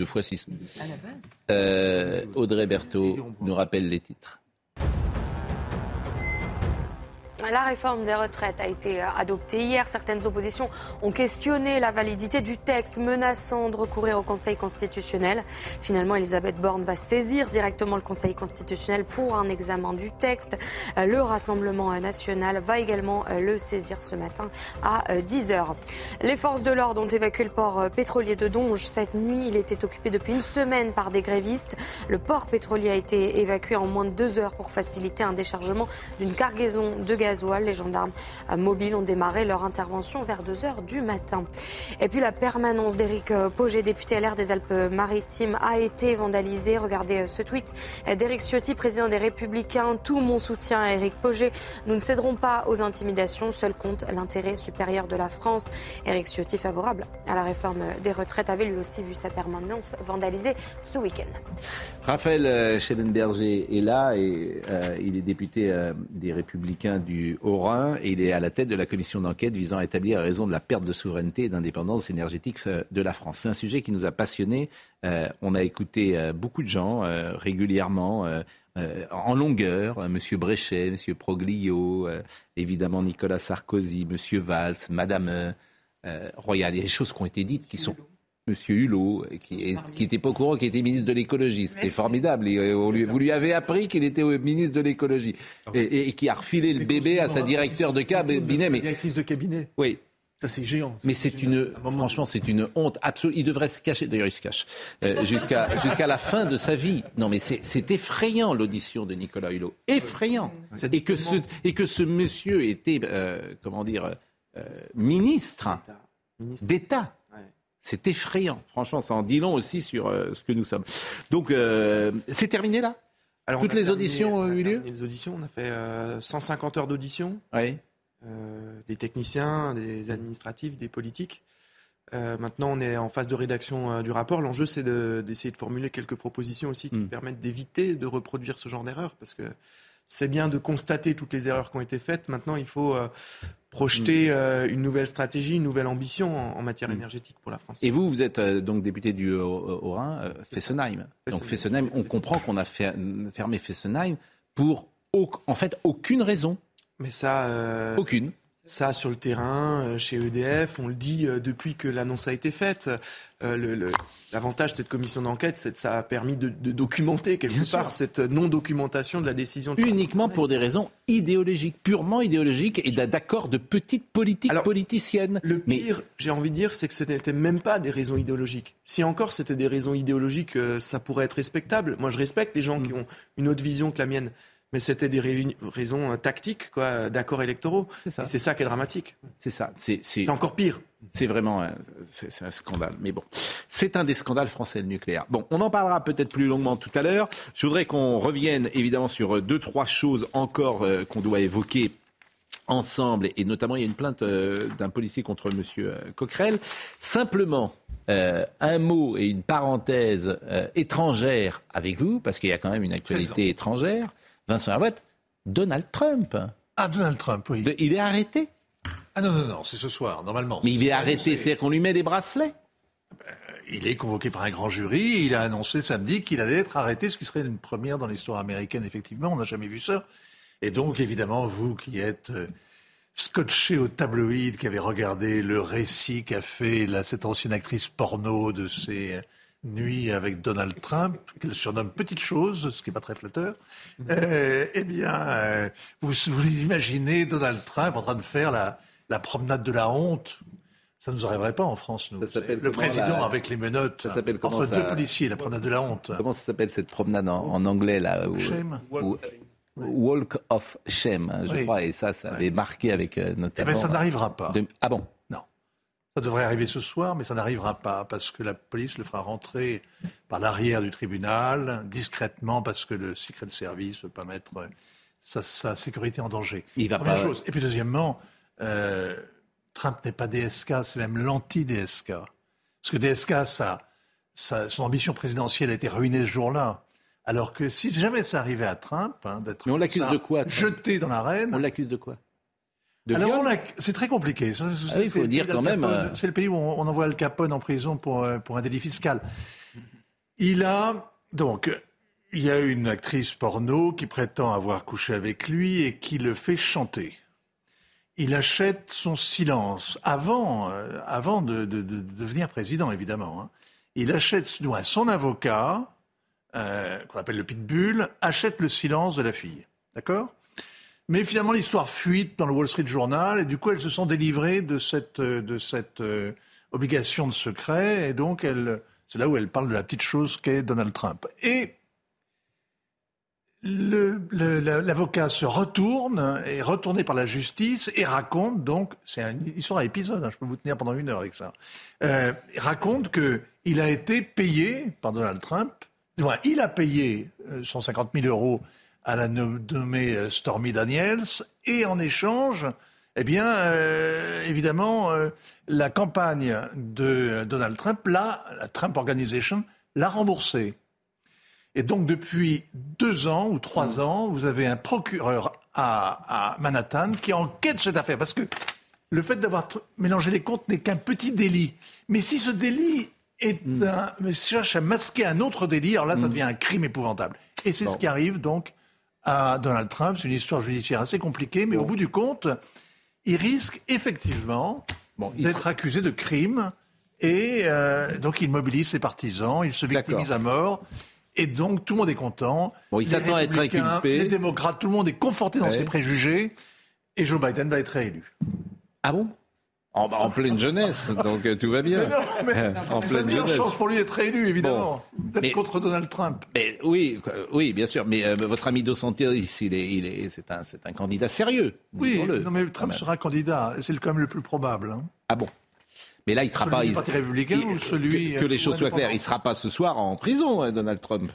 Deux fois six. Euh, Audrey Berthaud nous rappelle les titres. La réforme des retraites a été euh, adoptée hier. Certaines oppositions ont questionné la validité du texte, menaçant de recourir au Conseil constitutionnel. Finalement, Elisabeth Borne va saisir directement le Conseil constitutionnel pour un examen du texte. Euh, Le Rassemblement national va également euh, le saisir ce matin à 10h. Les forces de l'ordre ont évacué le port euh, pétrolier de Donge cette nuit. Il était occupé depuis une semaine par des grévistes. Le port pétrolier a été évacué en moins de deux heures pour faciliter un déchargement d'une cargaison de Les gendarmes euh, mobiles ont démarré leur intervention vers 2 heures du matin. Et puis la permanence d'Éric euh, Poget, député LR des Alpes-Maritimes, a été vandalisée. Regardez euh, ce tweet d'Éric Ciotti, président des Républicains. Tout mon soutien à Éric Poget. Nous ne céderons pas aux intimidations. Seul compte l'intérêt supérieur de la France. Éric Ciotti, favorable à la réforme des retraites, avait lui aussi vu sa permanence vandalisée ce week-end. Raphaël euh, Schellenberger est là et euh, il est député euh, des Républicains du Haut-Rhin et il est à la tête de la commission d'enquête visant à établir la raison de la perte de souveraineté et d'indépendance énergétique euh, de la France. C'est un sujet qui nous a passionnés. Euh, on a écouté euh, beaucoup de gens régulièrement. en longueur, Monsieur Bréchet, Monsieur Proglio, évidemment Nicolas Sarkozy, Monsieur Valls, Madame Royal. Il y a des choses qui ont été dites qui sont Monsieur Hulot, qui n'était pas au courant qu'il était ministre de l'écologie. C'était formidable. Et, euh, on lui- vous lui avez appris qu'il était ministre de l'écologie. Et, et- et qui a refilé le bébé à sa directeur de cabinet. Mais, Directrice de cabinet. oui. Ça, c'est géant. Mais c'est une, franchement, c'est une honte absolue. Il devrait se cacher. D'ailleurs, il se cache euh, jusqu'à jusqu'à la fin de sa vie. Non, mais c'est c'est effrayant l'audition de Nicolas Hulot. Effrayant. Et que ce et que ce monsieur était, euh, comment dire, euh, ministre d'État. C'est effrayant. Franchement, ça en dit long aussi sur euh, ce que nous sommes. Donc, euh, c'est terminé là? Alors, Toutes les terminé- auditions on ont eu lieu Les auditions, on a fait euh, 150 heures d'audition. Oui. Euh, des techniciens, des administratifs, des politiques. Euh, maintenant, on est en phase de rédaction euh, du rapport. L'enjeu, c'est de- d'essayer de, formuler quelques propositions aussi qui Hmm. permettent d'éviter de reproduire ce genre d'erreurs, parce que c'est bien de constater toutes les erreurs qui ont été faites. Maintenant, il faut euh, projeter Hmm. euh, une nouvelle stratégie, une nouvelle ambition en, en matière énergétique pour la France. Et vous, vous êtes euh, donc député du Haut- Haut-Rhin, euh, Fessenheim. Donc Fessenheim, on comprend qu'on a fermé Fessenheim pour, au- en fait, aucune raison. Mais ça. euh, Aucune. Ça, sur le terrain, euh, chez EDF, on le dit euh, depuis que l'annonce a été faite. Euh, L'avantage de cette commission d'enquête, c'est que ça a permis de, de documenter quelque part cette non-documentation de la décision. De... Uniquement pour des raisons idéologiques, purement idéologiques et d'a- d'accord de petites politiques politiciennes. Le pire, j'ai envie de dire, c'est que ce n'était même pas des raisons idéologiques. Si encore c'était des raisons idéologiques, ça pourrait être respectable. Moi, je respecte les gens Mm. qui ont une autre vision que la mienne. Mais c'était des raisons euh, tactiques, quoi, d'accords électoraux. Et C'est ça qui est dramatique. C'est ça. C'est encore pire. C'est vraiment un, c'est, c'est un scandale. Mais bon, c'est un des scandales français, le nucléaire. Bon, on en parlera peut-être plus longuement tout à l'heure. Je voudrais qu'on revienne évidemment sur euh, deux, trois choses encore euh, qu'on doit évoquer ensemble. Et notamment, il y a une plainte euh, d'un policier contre M. Coquerel. Simplement, euh, un mot et une parenthèse euh, étrangère avec vous, parce qu'il y a quand même une actualité étrangère. Vincent Herouet, Donald Trump. Ah, Donald Trump, oui. il est arrêté Ah non, non, non, c'est ce soir, normalement. Mais il est arrêté, c'est-à-dire qu'on lui met des bracelets Il est convoqué par un grand jury. Il a annoncé samedi qu'il allait être arrêté, ce qui serait une première dans l'histoire américaine, effectivement. On n'a jamais vu ça. Et donc, évidemment, vous qui êtes euh, scotché au tabloïd, qui avez regardé le récit qu'a fait cette ancienne actrice porno de ses nuits avec Donald Trump, qu'elle surnomme Petite Chose, ce qui n'est pas très flatteur, euh, eh bien, euh, vous vous imaginez Donald Trump en train de faire la, la promenade de la honte ça ne nous arriverait pas en France, nous. s'appelle Le président la- avec les menottes Ça entre ça deux policiers, la promenade de la honte. Comment ça s'appelle cette promenade en, en anglais là où- Shame. où- Walk of Shame, je Oui. crois, et ça, ça avait marqué avec euh, notamment. Eh ben, ça n'arrivera pas. de- Ah bon Ça devrait arriver ce soir, mais ça n'arrivera pas parce que la police le fera rentrer par l'arrière du tribunal, discrètement, parce que le secret service ne veut pas mettre sa, sa sécurité en danger. Il va Première pas- chose. Et puis deuxièmement, euh, Trump n'est pas DSK, c'est même l'anti-DSK. Parce que DSK, ça, ça- son ambition présidentielle a été ruinée ce jour-là. Alors que si jamais ça arrivait à Trump, hein, d'être Mais on l'accuse ça, de quoi Trump? jeté dans l'arène. On l'accuse de quoi? De Alors, c'est très compliqué. Ça, Ah oui, il faut c'est le dire pays quand même, euh, C'est le pays où on, on envoie Al Capone en prison pour, euh, pour un délit fiscal. Il a donc il y a une actrice porno qui prétend avoir couché avec lui et qui le fait chanter. Il achète son silence avant, euh, avant de, de- de- de devenir président, évidemment. hein. Il achète, son avocat, euh, qu'on appelle le pitbull, achète le silence de la fille. D'accord? Mais finalement, l'histoire fuite dans le Wall Street Journal et du coup, elle se sent délivrée de cette, euh, euh, obligation de secret et donc c'est là où elle parle de la petite chose qu'est Donald Trump. Et l'avocat se retourne, est retourné par la justice et raconte donc, c'est une histoire à épisode, hein, je peux vous tenir pendant une heure avec ça, euh, raconte que il a été payé par Donald Trump, moins, il a payé euh, 150 000 euros à la no- nommée euh, Stormy Daniels et en échange, eh bien, euh, évidemment, euh, la campagne de Donald Trump, là, la Trump Organization, l'a remboursé. Et donc, depuis deux ans ou trois ans, vous avez un procureur à, à Manhattan qui enquête cette affaire. Parce que le fait d'avoir mélangé les comptes n'est qu'un petit délit. Mais si ce délit est un, mais cherche à masquer un autre délit, alors là, ça devient un crime épouvantable. Et c'est ce qui arrive donc à Donald Trump. C'est une histoire judiciaire assez compliquée, mais au bout du compte, il risque effectivement d'être accusé de crime. Et euh, donc, il mobilise ses partisans, il se victimise à mort. Et donc, tout le monde est content. Bon, il s'attend à être inculpé. Les démocrates, tout le monde est conforté dans Ouais. ses préjugés. Et Joe Biden va être réélu. Ah bon? En, bah, en pleine jeunesse, donc euh, tout va bien. Mais non, mais en c'est la pleine meilleure jeunesse. chance pour lui d'être réélu, évidemment. D'être contre Donald Trump. Mais oui, euh, oui, bien sûr. Mais euh, votre ami Dos Santos, il est, il est, c'est un, c'est un candidat sérieux. Oui, non, mais Trump sera candidat. C'est le- quand même le plus probable. hein. Ah bon Mais là, il sera Celui pas. du il- Parti républicain il- ou celui, que, que euh, les choses soient claires, il sera pas ce soir en prison, euh, Donald Trump.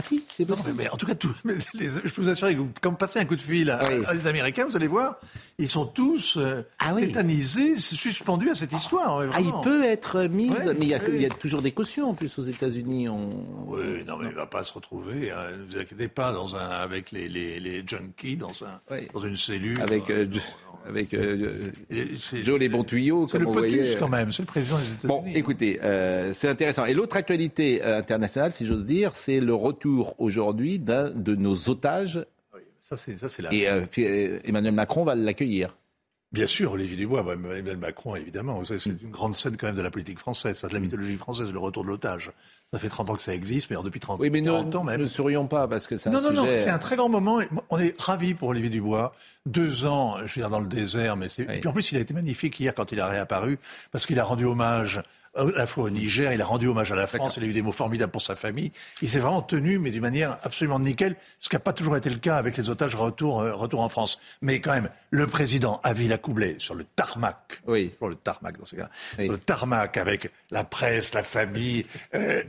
Ah si, c'est Non, mais, en tout cas, tout- mais les- je peux vous assurer que vous, quand vous passez un coup de fil à, à les Américains, vous allez voir, ils sont tous euh, tétanisés, suspendus à cette histoire. Ah, il peut être mis, Ouais, mais il y, a, ouais. il y a toujours des cautions en plus aux États-Unis. On... Oui, non, mais il va pas se retrouver. hein, ne vous inquiétez pas, dans un, avec les, les, les junkies, dans, un, dans une cellule. Avec, euh, Jo- avec euh, Joe les bons tuyaux, C'est comme le on POTUS voyait. quand même, c'est le président des États-Unis. Bon, écoutez, euh, c'est intéressant. Et l'autre actualité euh, internationale, si j'ose dire, c'est le retour aujourd'hui d'un de nos otages. Ça, c'est ça, c'est la. Et euh, Emmanuel Macron va l'accueillir. Bien sûr, Olivier Dubois, bah, Emmanuel Macron, évidemment. Mm. C'est une grande scène quand même de la politique française, ça, de la mythologie française, le retour de l'otage. Ça fait 30 ans que ça existe, mais alors depuis 30, Oui, mais nous 40 ans même. ne sourions pas parce que c'est un Non, non, non, sujet. c'est un très grand moment. On est ravis pour Olivier Dubois. Deux ans, je veux dire, dans le désert, mais c'est. Et puis en plus, il a été magnifique hier quand il a réapparu, parce qu'il a rendu hommage à la fois au Niger, il a rendu hommage à la France, il a eu des mots formidables pour sa famille. Il s'est vraiment tenu, mais d'une manière absolument nickel, ce qui n'a pas toujours été le cas avec les otages retour, euh, retour en France. Mais quand même, le président a Villa Coublé sur le tarmac. Oui. Sur le tarmac, dans ce cas. Sur le tarmac avec la presse, la famille. euh,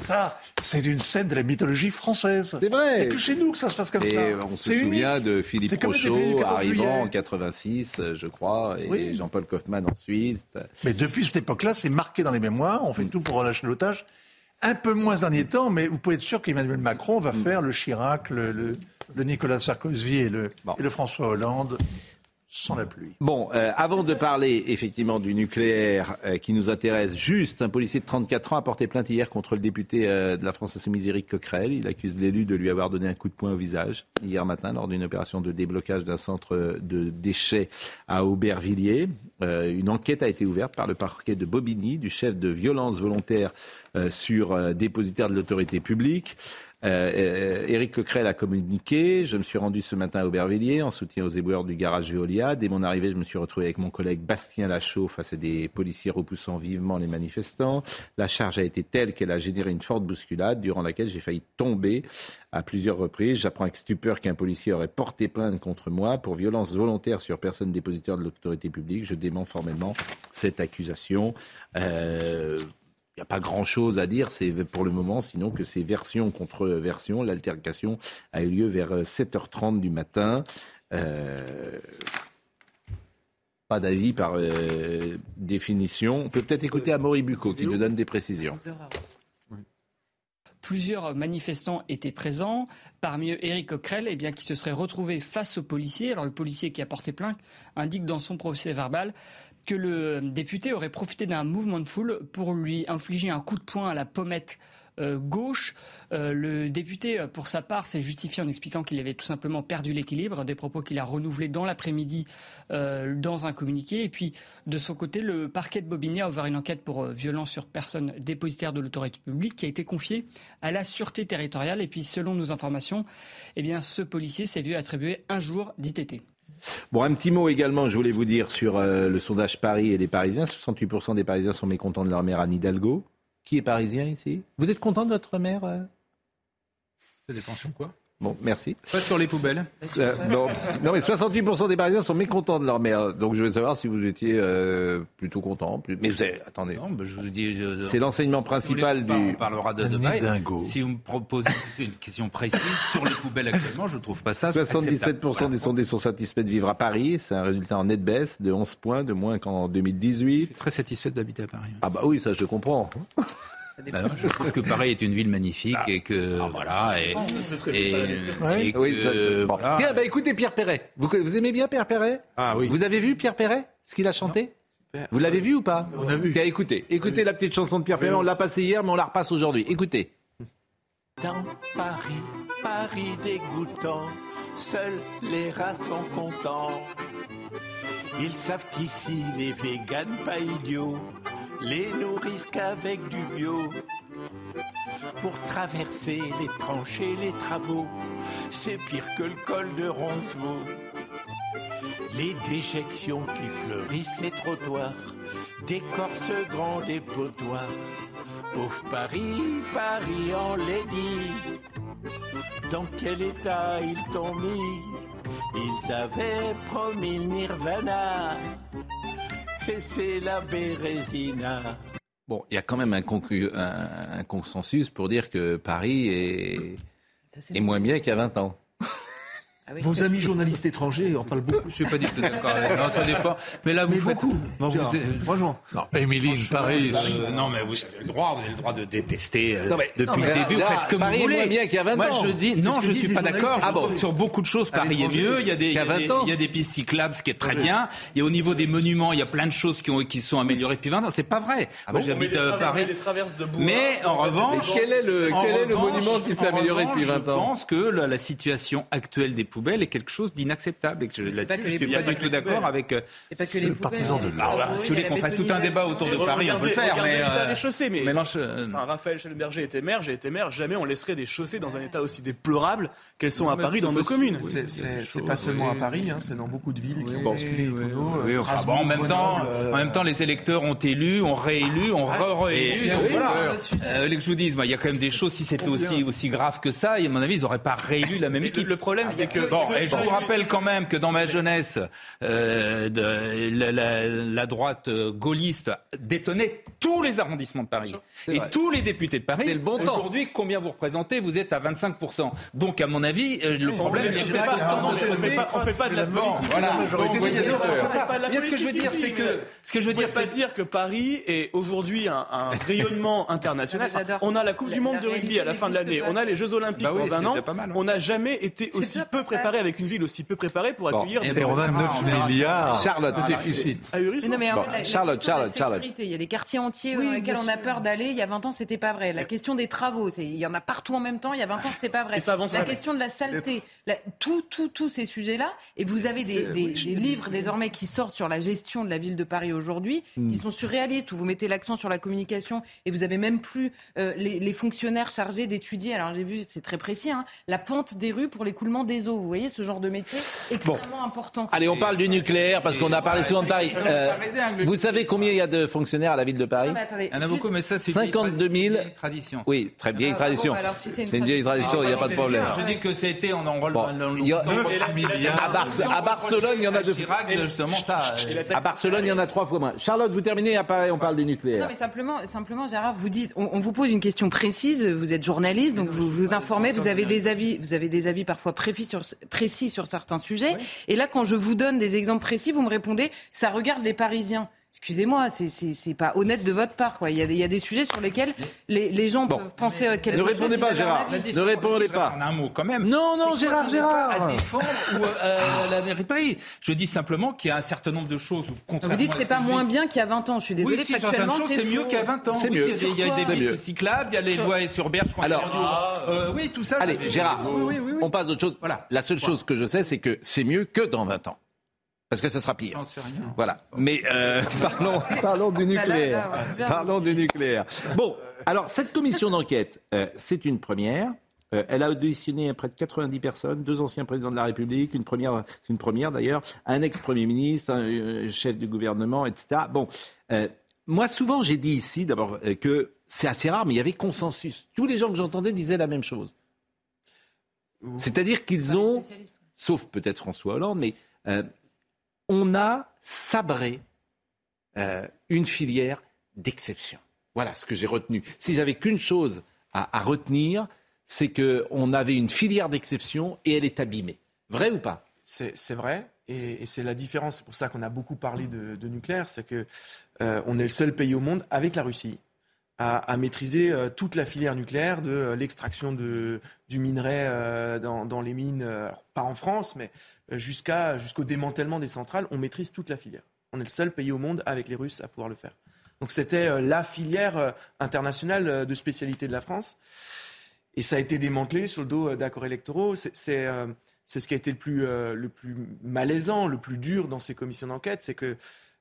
ça, c'est une scène de la mythologie française. C'est vrai. A que chez nous que ça se passe comme Et ça. on se unique. souvient de Philippe Rochaud défilés du 14 arrivant en 86, euh, je crois, et Oui. Jean-Paul Kaufmann ensuite. Mais depuis cette époque-là, c'est marqué dans les mémoires. On fait tout pour relâcher l'otage. Un peu moins ces derniers temps, mais vous pouvez être sûr qu'Emmanuel Macron va faire le Chirac, le, le- le Nicolas Sarkozy et le, et le François Hollande Bon, euh, avant de parler effectivement du nucléaire euh, qui nous intéresse, juste un policier de 34 ans a porté plainte hier contre le député euh, de la France Insoumise Éric Coquerel. Il accuse l'élu de lui avoir donné un coup de poing au visage hier matin lors d'une opération de déblocage d'un centre de déchets à Aubervilliers. Une enquête a été ouverte par le parquet de Bobigny du chef de violence volontaire sur dépositaire de l'autorité publique. Euh, euh, Éric Coquerel a communiqué. Je me suis rendu ce matin à Aubervilliers en soutien aux éboueurs du garage Veolia. Dès mon arrivée, je me suis retrouvé avec mon collègue Bastien Lachaud face à des policiers repoussant vivement les manifestants. La charge a été telle qu'elle a généré une forte bousculade durant laquelle j'ai failli tomber à plusieurs reprises. J'apprends avec stupeur qu'un policier aurait porté plainte contre moi pour violence volontaire sur personne dépositaire de l'autorité publique. Je dément formellement cette accusation. Euh, n'y a pas grand-chose à dire c'est pour le moment, sinon que c'est version contre version. L'altercation a eu lieu vers 7h30 du matin. Euh, pas d'avis par euh, définition. On peut peut-être écouter Amaury Bucco qui nous donne des précisions. Plusieurs manifestants étaient présents, parmi eux Éric Coquerel, eh bien, qui se serait retrouvé face au policier. Alors le policier qui a porté plainte indique dans son procès verbal que le député aurait profité d'un mouvement de foule pour lui infliger un coup de poing à la pommette euh, gauche. Euh, le député, euh, pour sa part, s'est justifié en expliquant qu'il avait tout simplement perdu l'équilibre, des propos qu'il a renouvelés dans l'après-midi dans un communiqué. Et puis, de son côté, le parquet de Bobigny a ouvert une enquête pour violence sur personne dépositaire de l'autorité publique qui a été confiée à la sûreté territoriale. Et puis, selon nos informations, eh ce policier s'est vu attribuer un jour d'ITT. Bon, un petit mot également, je voulais vous dire sur le sondage Paris et les Parisiens. 68% des Parisiens sont mécontents de leur maire Anne Hidalgo. Qui est parisien ici? Vous êtes content de votre mère euh? Ça dépend quoi? Bon, merci. Pas sur les poubelles. Euh, non, non, mais 68% des Parisiens sont mécontents de leur mère. Donc je veux savoir si vous étiez euh, plutôt content. Plus... Mais vous avez... attendez. Non, bah, je vous dis. Je... C'est l'enseignement principal si du. On parlera de demain. Si vous me proposez une question précise sur les poubelles actuellement, je ne trouve pas ça. 77% des sondés sont satisfaits de vivre à Paris. C'est un résultat en nette baisse de 11 points, de moins qu'en 2018. Très satisfait d'habiter à Paris. Ah bah oui, ça je comprends. Bah non, je trouve que Paris est une ville magnifique ah. et que ah, voilà et, et, et que, oui, ça, bon. voilà. Tiens, bah écoutez Pierre Perret. Vous, vous aimez bien Pierre Perret? Ah oui. Vous avez vu Pierre Perret Ce qu'il a chanté? Non. Vous l'avez vu ou pas? On a vu. Tiens, écoutez, écoutez la petite chanson de Pierre Perret. On l'a passée hier, mais on la repasse aujourd'hui. Écoutez. Dans Paris, Paris dégoûtant, seuls les rats sont contents. Ils savent qu'ici les véganes pas idiots les nourrissent qu'avec du bio. Pour traverser les tranchées, les travaux, c'est pire que le col de Roncevaux. Les déjections qui fleurissent les trottoirs, décorcent grands dépotoirs. Pauvre Paris, Paris en dit dans quel état ils t'ont mis? Ils avaient promis nirvana c'est la Bérésina. Bon, il y a quand même un, un, un, consensus pour dire que Paris est, est moins bien qu'il y a 20 ans. Ah oui, Vos amis journalistes étrangers en parlent beaucoup. Je suis pas du tout d'accord. non, ça dépend. Mais là, vous mais faites... beaucoup. Non, vous... Franchement. Non, Émilie, Paris. Euh, non, mais vous avez le droit, vous avez le droit de détester. Euh, non, mais, depuis non, mais le début, là, vous faites comme Paris vous voulez. Est moins bien qu'il y a 20 Moi, ans. je dis, non, je suis pas d'accord. Ah bon. Sur beaucoup de choses, Paris est mieux. Il y a des, il y a des, il y a des pistes cyclables, ce qui est très bien. Et au niveau des monuments, il y a plein de choses qui ont, qui sont améliorées depuis 20 ans. C'est pas vrai. Moi, j'habite Paris. Mais en revanche, quel est le, quel est le monument qui s'est amélioré depuis 20 ans Je pense que la situation actuelle des poubelles est quelque chose inacceptable. Et que là-dessus, je ne suis pas du tout d'accord avec euh, les partisans de l'art. Ah, si vous voulez qu'on fasse tout un débat autour de Paris, on peut le faire. Mais l'état des chaussées, mais mélange, enfin, Raphaël Schellenberger était maire, j'ai été maire. Jamais on laisserait des chaussées dans un état aussi déplorable qu'elles sont à Paris dans nos communes. C'est pas seulement à Paris, c'est dans beaucoup de villes qui ont basculé. En même temps, en même temps, les électeurs ont élu, ont réélu, ont re-réélu. Voilà. Que je vous dise, il y a quand même des choses. Si c'était aussi aussi grave que ça, à mon avis, ils n'auraient pas réélu la même équipe. Le problème, c'est que bon, et je vous rappelle quand même que dans ma jeunesse, euh, de, la, la, la, droite gaulliste détenait tous les arrondissements de Paris et vrai. tous les députés de Paris. Le bon Aujourd'hui, combien vous représentez Vous êtes à 25%. Donc, à mon avis, le problème n'est pas. On ne fait pas de la politique. Voilà. Ce que je veux dire, c'est que ce que je veux dire, c'est pas dire que Paris est aujourd'hui un, un <laughs> rayonnement international. On a la Coupe du Monde de rugby à la fin de l'année. On a les Jeux Olympiques dans un an. On n'a jamais été aussi peu préparé préparé avec une ville aussi peu préparée pour accueillir Et des on a 9 milliards Charlotte, déficit. Non, mais en Bon, fait, la- la Charlotte, Charlotte, Charlotte. Il y a des quartiers entiers Oui, dans lesquels on a peur d'aller. Il y a 20 ans, c'était pas vrai. La question des travaux, il y en a partout en même temps. Il y a 20 ans, c'était pas vrai. Et ça avance la question de la saleté, la- tout, tout, tous ces sujets-là. Et vous avez des, C'est- des- oui, je des livres désormais qui sortent sur la gestion de la ville de Paris aujourd'hui, Hmm. qui sont surréalistes, où vous mettez l'accent sur la communication et vous avez même plus euh, les, les fonctionnaires chargés d'étudier. Alors j'ai vu, c'est très précis, hein, la pente des rues pour l'écoulement des eaux. Vous voyez ce genre de métier extrêmement important. Allez, on parle du nucléaire parce qu'on a parlé souvent de Paris. Euh, vous savez combien il y a de fonctionnaires à la ville de Paris Non, mais attendez, juste- beaucoup, ça, c'est une vieille 52 000. tradi- tradition. Oui, très vieille Ah, tradition. bon, si c'est une vieille tradition, il n'y a pas de problème. Je dis que c'était, on enrôle Bon, à, Bar- à Barcelone, il y en a deux. Justement, ça. euh, À Barcelone, il y en a trois fois moins. Charlotte, vous terminez, après on parle du Non, nucléaire. mais simplement, simplement, Gérard, vous dites, on, on vous pose une question précise. Vous êtes journaliste, donc vous vous informez. Vous avez des avis, vous avez des avis parfois précis sur précis sur certains sujets. Et là, quand je vous donne des exemples précis, vous me répondez, ça regarde les Parisiens. Excusez-moi, c'est- pas honnête de votre part. Quoi. Il, y a des, il y a des sujets sur lesquels les, les gens peuvent penser euh, quelque Ne chose. répondez pas, Gérard. Ne répondez pas. En un mot, quand même. Non, non, Gérard, pas Gérard. À défendre ou euh, la mairie de Paris? Je dis simplement qu'il y a un certain nombre de choses où, Vous contrairement dites à que c'est ce pas moins bien qu'il y a 20 ans. Je suis désolée, oui, si, factuellement, certaines choses, c'est mieux faux. qu'il y a 20 ans. C'est Oui, mieux. Il y a des- il y a Sur des quoi pistes cyclables, il y a les Sur- voies sur berge Alors-. Euh, oui, tout ça. Allez, Gérard, on passe d'autre chose. Voilà. La seule chose que je sais, c'est que c'est mieux que dans 20 ans. Parce que ce sera pire. Voilà. Mais euh, <laughs> parlons, parlons du nucléaire. Parlons du nucléaire. Bon, alors cette commission d'enquête, euh, c'est une première. Euh, elle a auditionné près de 90 personnes, deux anciens présidents de la République, une première, c'est une première d'ailleurs, un ex-premier ministre, un euh, chef du gouvernement, etc. Bon, euh, moi souvent j'ai dit ici d'abord euh, que c'est assez rare, mais il y avait consensus. Tous les gens que j'entendais disaient la même chose. C'est-à-dire qu'ils ont, sauf peut-être François Hollande, mais euh, on a sabré euh, une filière d'exception. Voilà ce que j'ai retenu. Si j'avais qu'une chose à, retenir, c'est qu'on avait une filière d'exception et elle est abîmée. Vrai ou pas? C'est vrai, et, c'est la différence. C'est pour ça qu'on a beaucoup parlé de, nucléaire, c'est que euh, est le seul pays au monde, avec la Russie, à, maîtriser euh, toute la filière nucléaire, de l'extraction du minerai dans, les mines, pas en France, mais jusqu'à jusqu'au démantèlement des centrales. On maîtrise toute la filière. On est le seul pays au monde, avec les Russes, à pouvoir le faire. Donc c'était euh, la filière euh, internationale euh, de spécialité de la France. Et ça a été démantelé sur le dos d'accords électoraux. C'est ce qui a été le plus, le plus malaisant, le plus dur dans ces commissions d'enquête, c'est que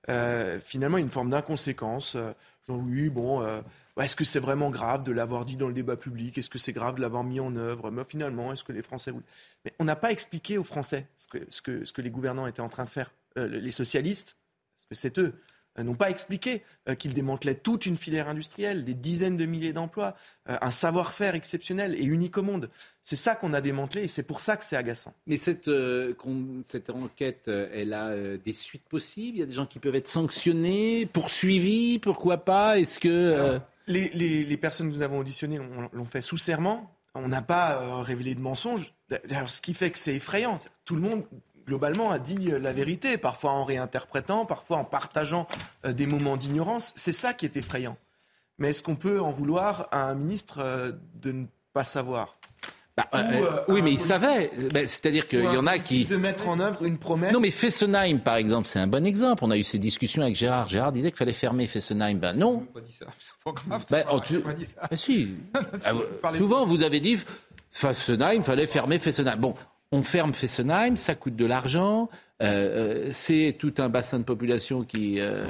euh, finalement, une forme d'inconséquence. Euh, genre, oui, bon, euh, ouais, est-ce que c'est vraiment grave de l'avoir dit dans le débat public? Est-ce que c'est grave de l'avoir mis en œuvre? Finalement, est-ce que les Français voulaient Mais on n'a pas expliqué aux Français ce que, les gouvernants étaient en train de faire. Euh, les socialistes, parce que c'est eux, euh, n'ont pas expliqué euh, qu'ils démantelaient toute une filière industrielle, des dizaines de milliers d'emplois, euh, un savoir-faire exceptionnel et unique au monde. C'est ça qu'on a démantelé et c'est pour ça que c'est agaçant. Mais cette, euh, cette enquête, euh, elle a euh, des suites possibles? Il y a des gens qui peuvent être sanctionnés, poursuivis, pourquoi pas? Est-ce que... euh, Les, les- les personnes que nous avons auditionnées l'ont fait sous serment. On n'a pas euh, révélé de mensonges. D'ailleurs, ce qui fait que c'est effrayant. Tout le monde, globalement, a dit euh, la vérité, parfois en réinterprétant, parfois en partageant euh, des moments d'ignorance. C'est ça qui est effrayant. Mais est-ce qu'on peut en vouloir à un ministre euh, de ne pas savoir? Bah, Ou, euh, oui, mais politique- savaient. Ben, C'est-à-dire qu'il y en a qui... De mettre en œuvre une promesse. Non, mais Fessenheim, par exemple, c'est un bon exemple. On a eu ces discussions avec Gérard. Gérard disait qu'il fallait fermer Fessenheim. Ben non. pas dit ça. C'est pas grave. Ben, c'est oh, pas- tu- pas dit ça. Ah, si. <laughs> Ah, souvent, vous avez dit Fessenheim, fallait fermer Fessenheim. Bon, on ferme Fessenheim, ça coûte de l'argent. euh, euh, c'est tout un bassin de population qui euh,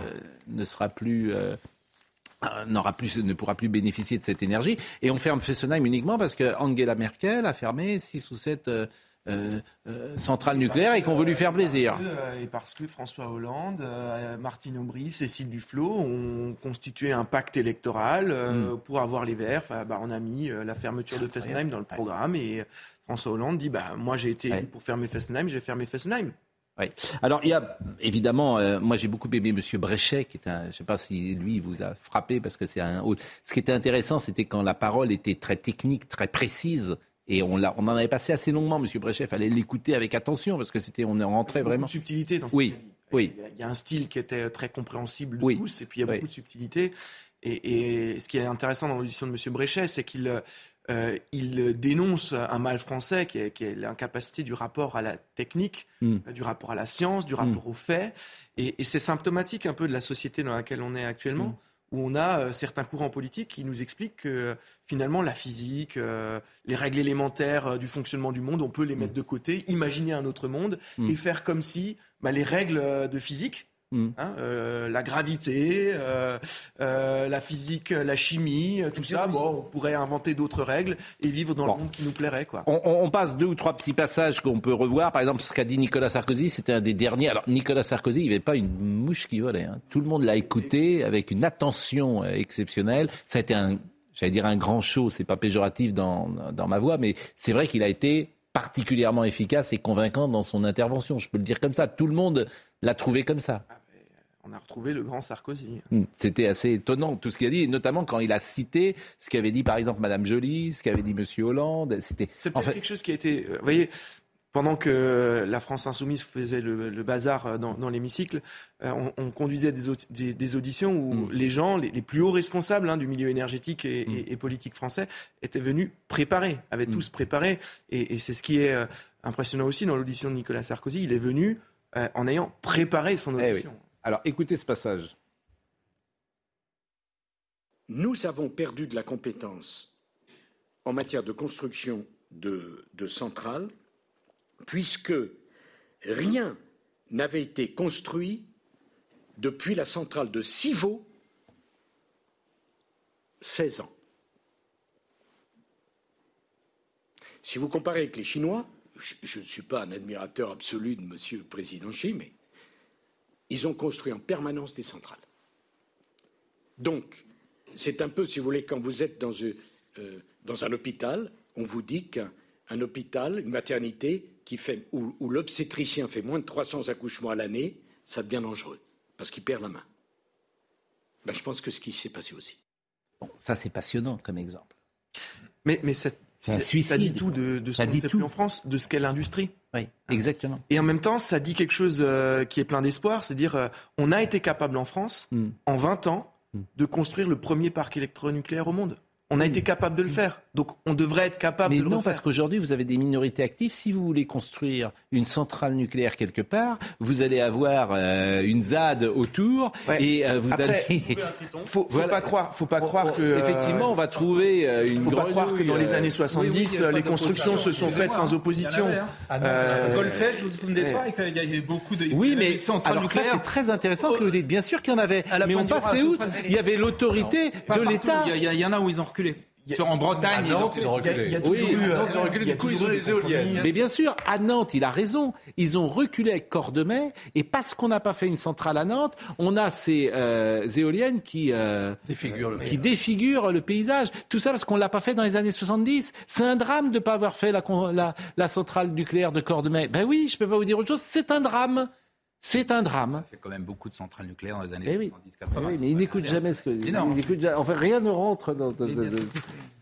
ne sera plus. euh, n'aura plus, ne pourra plus bénéficier de cette énergie. Et on ferme Fessenheim uniquement parce que Angela Merkel a fermé six ou sept euh, euh, centrales nucléaires et qu'on veut lui faire plaisir. Parce que, et parce que François Hollande, euh, Martine Aubry, Cécile Duflot ont constitué un pacte électoral euh, pour avoir les Verts. Enfin, bah, on a mis la fermeture de Fessenheim dans le programme et François Hollande dit bah, Moi j'ai été élu pour fermer Fessenheim, j'ai fermé Fessenheim. Oui. Alors, il y a évidemment, euh, moi j'ai beaucoup aimé M. Bréchet, qui est un, je ne sais pas si lui vous a frappé, parce que c'est un autre. Ce qui était intéressant, c'était quand la parole était très technique, très précise. Et on, en avait passé assez longuement, M. Bréchet. Il fallait l'écouter avec attention, parce que c'était, on rentrait vraiment. de subtilité dans ce Oui, a oui. Il y a- Il y a un style qui était très compréhensible de Oui. tous, et puis il y a Oui. beaucoup de subtilité. Et, et ce qui est intéressant dans l'audition de M. Bréchet, c'est qu'il euh, il dénonce un mal français qui est, l'incapacité du rapport à la technique, Mm. euh, du rapport à la science, du rapport aux faits. Et, et c'est symptomatique un peu de la société dans laquelle on est actuellement, où on a euh, certains courants politiques qui nous expliquent que euh, finalement la physique, euh, les règles élémentaires du fonctionnement du monde, on peut les mettre de côté, imaginer un autre monde Mm. et faire comme si bah, les règles de physique, Mm. hein, euh, la gravité, euh, euh, la physique, la chimie, tout ça, bon, on pourrait inventer d'autres règles et vivre dans le monde qui nous plairait. Quoi. On, passe deux ou trois petits passages qu'on peut revoir. Par exemple, ce qu'a dit Nicolas Sarkozy, c'était un des derniers. Alors, Nicolas Sarkozy, il n'y avait pas une mouche qui volait. hein. Tout le monde l'a écouté avec une attention exceptionnelle. Ça a été un, j'allais dire un grand show. C'est pas péjoratif dans, dans ma voix, mais c'est vrai qu'il a été particulièrement efficace et convaincant dans son intervention. Je peux le dire comme ça. Tout le monde l'a trouvé comme ça. On a retrouvé le grand Sarkozy. Hmm. C'était assez étonnant tout ce qu'il a dit, notamment quand il a cité ce qu'avait dit par exemple Madame Joly, ce qu'avait dit Monsieur Hollande. C'était C'est en peut-être fait, quelque chose qui a été. euh, Vous voyez, pendant que la France insoumise faisait le, le bazar euh, dans, dans l'hémicycle, euh, on, on conduisait des, audi- des- des auditions où Mm. les gens, les, les plus hauts responsables hein, du milieu énergétique et, Mm. et- et politique français, étaient venus préparer, avaient tous préparé. Et, et c'est ce qui est impressionnant aussi dans l'audition de Nicolas Sarkozy. Il est venu euh, en ayant préparé son Eh oui. Alors écoutez ce passage. Nous avons perdu de la compétence en matière de construction de, centrales, puisque rien n'avait été construit depuis la centrale de Civaux, 16 ans. Si vous comparez avec les Chinois, je ne suis pas un admirateur absolu de Monsieur le Président Xi, mais ils ont construit en permanence des centrales. Donc, c'est un peu, si vous voulez, quand vous êtes dans, un- euh, dans un hôpital, on vous dit qu'un un hôpital, une maternité, qui fait, où, où l'obstétricien fait moins de 300 accouchements à l'année, ça devient dangereux, parce qu'il perd la main. Ben, je pense que ce qui s'est passé aussi. Bon, ça c'est passionnant comme exemple. Mais, mais C'est un c'est- suicide, ça dit tout de, de ce qu'on dit sait tout. plus en France, de ce qu'est l'industrie. Oui, exactement. Et en même temps, ça dit quelque chose euh, qui est plein d'espoir, c'est-à-dire euh, on a été capable en France, Hmm. en 20 ans, de construire le premier parc électronucléaire au monde. On a été capable de le faire. Donc on devrait être capable. Mais de le non, refaire. parce qu'aujourd'hui, vous avez des minorités actives. Si vous voulez construire une centrale nucléaire quelque part, vous allez avoir euh, une ZAD autour et euh, vous Après, allez. faut, faut Voilà. pas croire, faut pas On- croire on- que euh, effectivement, on va trouver euh, une faut pas croire que dans les euh, années 70, oui, oui, il y a pas les constructions se sont faites sans opposition. Hein. Ah Euh, Golfech, vous vous souvenez pas Il y avait beaucoup de. Oui, mais alors ça c'est très intéressant ce que vous dites. Bien sûr qu'il y en avait, mais on passait outre. Il y avait l'autorité de l'État. Il y en a où ils ont reculé. Sur, en Bretagne, À Nantes, ils ont reculé. Il y a Oui, toujours eu, à Nantes, ils ont reculé, du coup, ils ont eu les des éoliennes. Mais bien sûr, à Nantes, il a raison. Ils ont reculé avec Cordemais, et parce qu'on n'a pas fait une centrale à Nantes, on a ces euh, éoliennes qui, euh, Défigure le qui paysage. défigurent le paysage. Tout ça parce qu'on l'a pas fait dans les années 70. C'est un drame de ne pas avoir fait la, la, la centrale nucléaire de Cordemais. Ben oui, je peux pas vous dire autre chose. C'est un drame. C'est un drame. Il y a quand même beaucoup de centrales nucléaires dans les années Eh oui. 70-80. Eh oui, mais il n'écoute jamais ce que. Énorme. Il n'écoute jamais- Enfin, rien ne rentre dans. dans- dans- dans-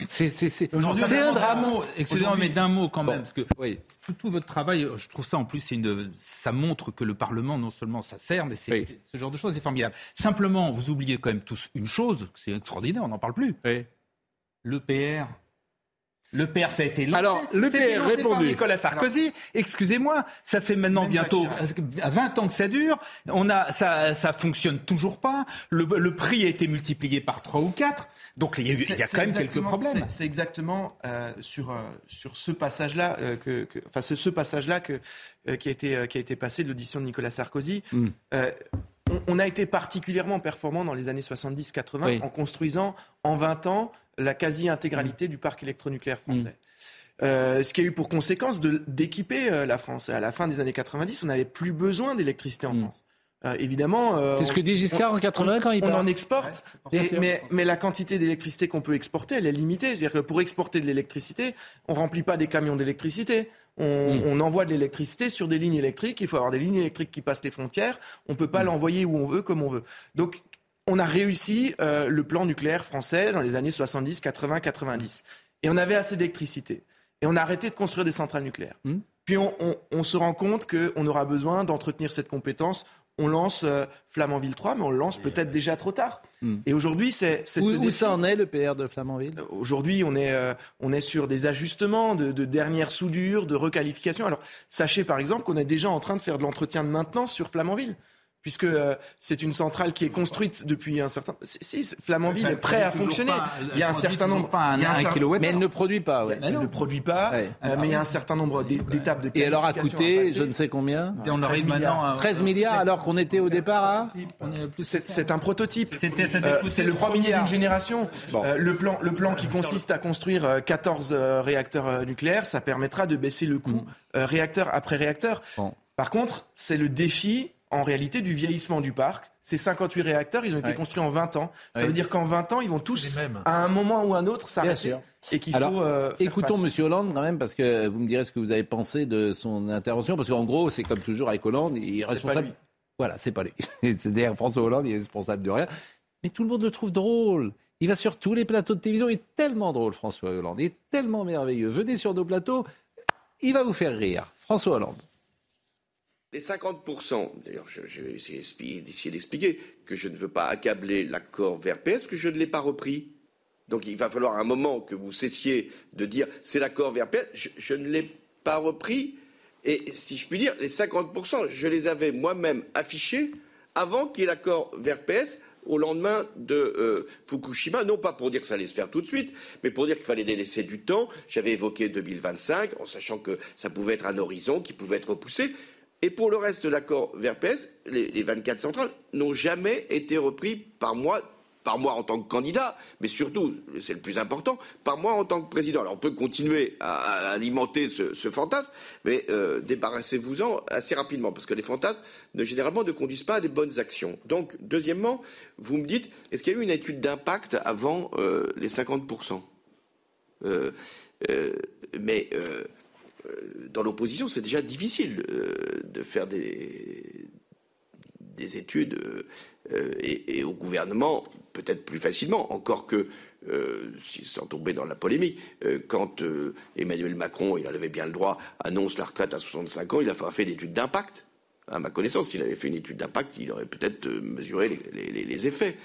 C'est un drame. Excusez-moi, mais d'un mot quand même, Bon. parce que Oui. tout, tout votre travail, je trouve ça en plus, une, ça montre que le Parlement, non seulement ça sert, mais c'est Oui. c'est- ce genre de choses, c'est formidable. Simplement, vous oubliez quand même tous une chose, c'est extraordinaire, on n'en parle plus. L'EPR. L'EPR, ça a été lancé. Alors, l'EPR, Ça a été lancé par répondu. Nicolas Sarkozy. Excusez-moi, ça fait maintenant bientôt à 20 ans que ça dure. On a, ça, ça fonctionne toujours pas. Le, le prix a été multiplié par 3 ou 4. Donc il y a, eu- il y a C'est- quand même quelques problèmes. c'est- exactement euh, sur, euh, sur ce passage-là, euh, que, que- enfin ce, ce passage-là que, qui, a été, qui a été passé de l'audition de Nicolas Sarkozy. Mm. Euh, on, on a été particulièrement performant dans les années 70-80 Oui. en construisant en 20 ans la quasi-intégralité du parc électronucléaire français. Euh, ce qui a eu pour conséquence de- d'équiper euh, la France. À la fin des années 90, on n'avait plus besoin d'électricité en France. Euh, évidemment. euh, C'est ce que dit Giscard on- en 80 quand il On part. en exporte, et- mais, mais la quantité d'électricité qu'on peut exporter, elle est limitée. C'est-à-dire que pour exporter de l'électricité, on remplit pas des camions d'électricité. On, Mm. on envoie de l'électricité sur des lignes électriques. Il faut avoir des lignes électriques qui passent les frontières. On peut pas l'envoyer où on veut, comme on veut. Donc, on a réussi euh, le plan nucléaire français dans les années 70, 80, 90. Et on avait assez d'électricité. Et on a arrêté de construire des centrales nucléaires. Mm. Puis on, on- on se rend compte qu'on aura besoin d'entretenir cette compétence. On lance euh, Flamanville 3, mais on le lance peut-être déjà trop tard. Hmm. Et aujourd'hui, c'est ce Où, ça en est, le PR de Flamanville? Aujourd'hui, on est, euh, on est sur des ajustements de, de dernière soudure, de requalification. Alors, sachez par exemple qu'on est déjà en train de faire de l'entretien de maintenance sur Flamanville. Puisque euh, c'est une centrale qui est construite depuis un certain. Si, si, Flamanville Enfin, est prêt à fonctionner. pas- il y a un elle certain produit nombre. pas un- il y a un cer- kilowattheure. Mais elle ne produit pas, ouais. Elle ne produit pas, Ouais. euh, mais il y a un certain nombre d'é- d'étapes de Et elle aura qualification coûté, à passer. je ne sais combien Et on arrive maintenant à- 13 milliards, alors qu'on était au départ à C'est c'est un prototype. C'était- c'était Euh, coûté c'est le 3 premier milliards. d'une génération. Euh, le, plan, le plan qui consiste à construire euh, 14 euh, réacteurs euh, nucléaires, ça permettra de baisser le coût euh, réacteur après réacteur. Par contre, c'est le défi, en réalité, du vieillissement du parc. Ces 58 réacteurs, ils ont été Ouais. construits en 20 ans. Ça Ouais. veut dire qu'en 20 ans, ils vont tous, à un moment ou à un autre, Bien s'arrêter. sûr. Et qu'il Alors, faut euh, faire écoutons face. Monsieur Hollande quand même, parce que vous me direz ce que vous avez pensé de son intervention, parce qu'en gros, c'est comme toujours avec Hollande, il est responsable. lui. Voilà, c'est pas lui. <laughs> C'est-à-dire François Hollande, il est responsable de rien. Mais tout le monde le trouve drôle. Il va sur tous les plateaux de télévision. Il est tellement drôle, François Hollande. Il est tellement merveilleux. Venez sur nos plateaux, il va vous faire rire. François Hollande. Les 50%, d'ailleurs, vais essayer d'expliquer- que je ne veux pas accabler l'accord parce que je ne l'ai pas repris. Donc il va falloir un moment que vous cessiez de dire c'est l'accord VRPS. Je, ne l'ai pas repris. Et si je puis dire, les 50%, je les avais moi-même affichés avant qu'il y ait l'accord VRPS au lendemain de euh, Fukushima, non pas pour dire que ça allait se faire tout de suite, mais pour dire qu'il fallait laisser du temps. J'avais évoqué 2025, en sachant que ça pouvait être un horizon qui pouvait être repoussé. Et pour le reste de l'accord VRPS, les, les 24 centrales n'ont jamais été repris par moi, par moi en tant que candidat, mais surtout, c'est le plus important, par moi en tant que président. Alors on peut continuer à, alimenter ce, fantasme, mais euh, débarrassez-vous-en assez rapidement, parce que les fantasmes, généralement, ne conduisent pas à des bonnes actions. Donc, deuxièmement, vous me dites, est-ce qu'il y a eu une étude d'impact avant euh, les 50% Euh, Mais dans l'opposition, c'est déjà difficile euh, de faire des, des études euh, euh, et, et au gouvernement peut-être plus facilement, encore que, euh, sans tomber dans la polémique, euh, quand euh, Emmanuel Macron, il en avait bien le droit, annonce la retraite à 65 ans, il a fait, d'études d'impact. À ma connaissance, s'il avait fait une étude d'impact, il aurait peut-être euh, mesuré les, les- les- les effets.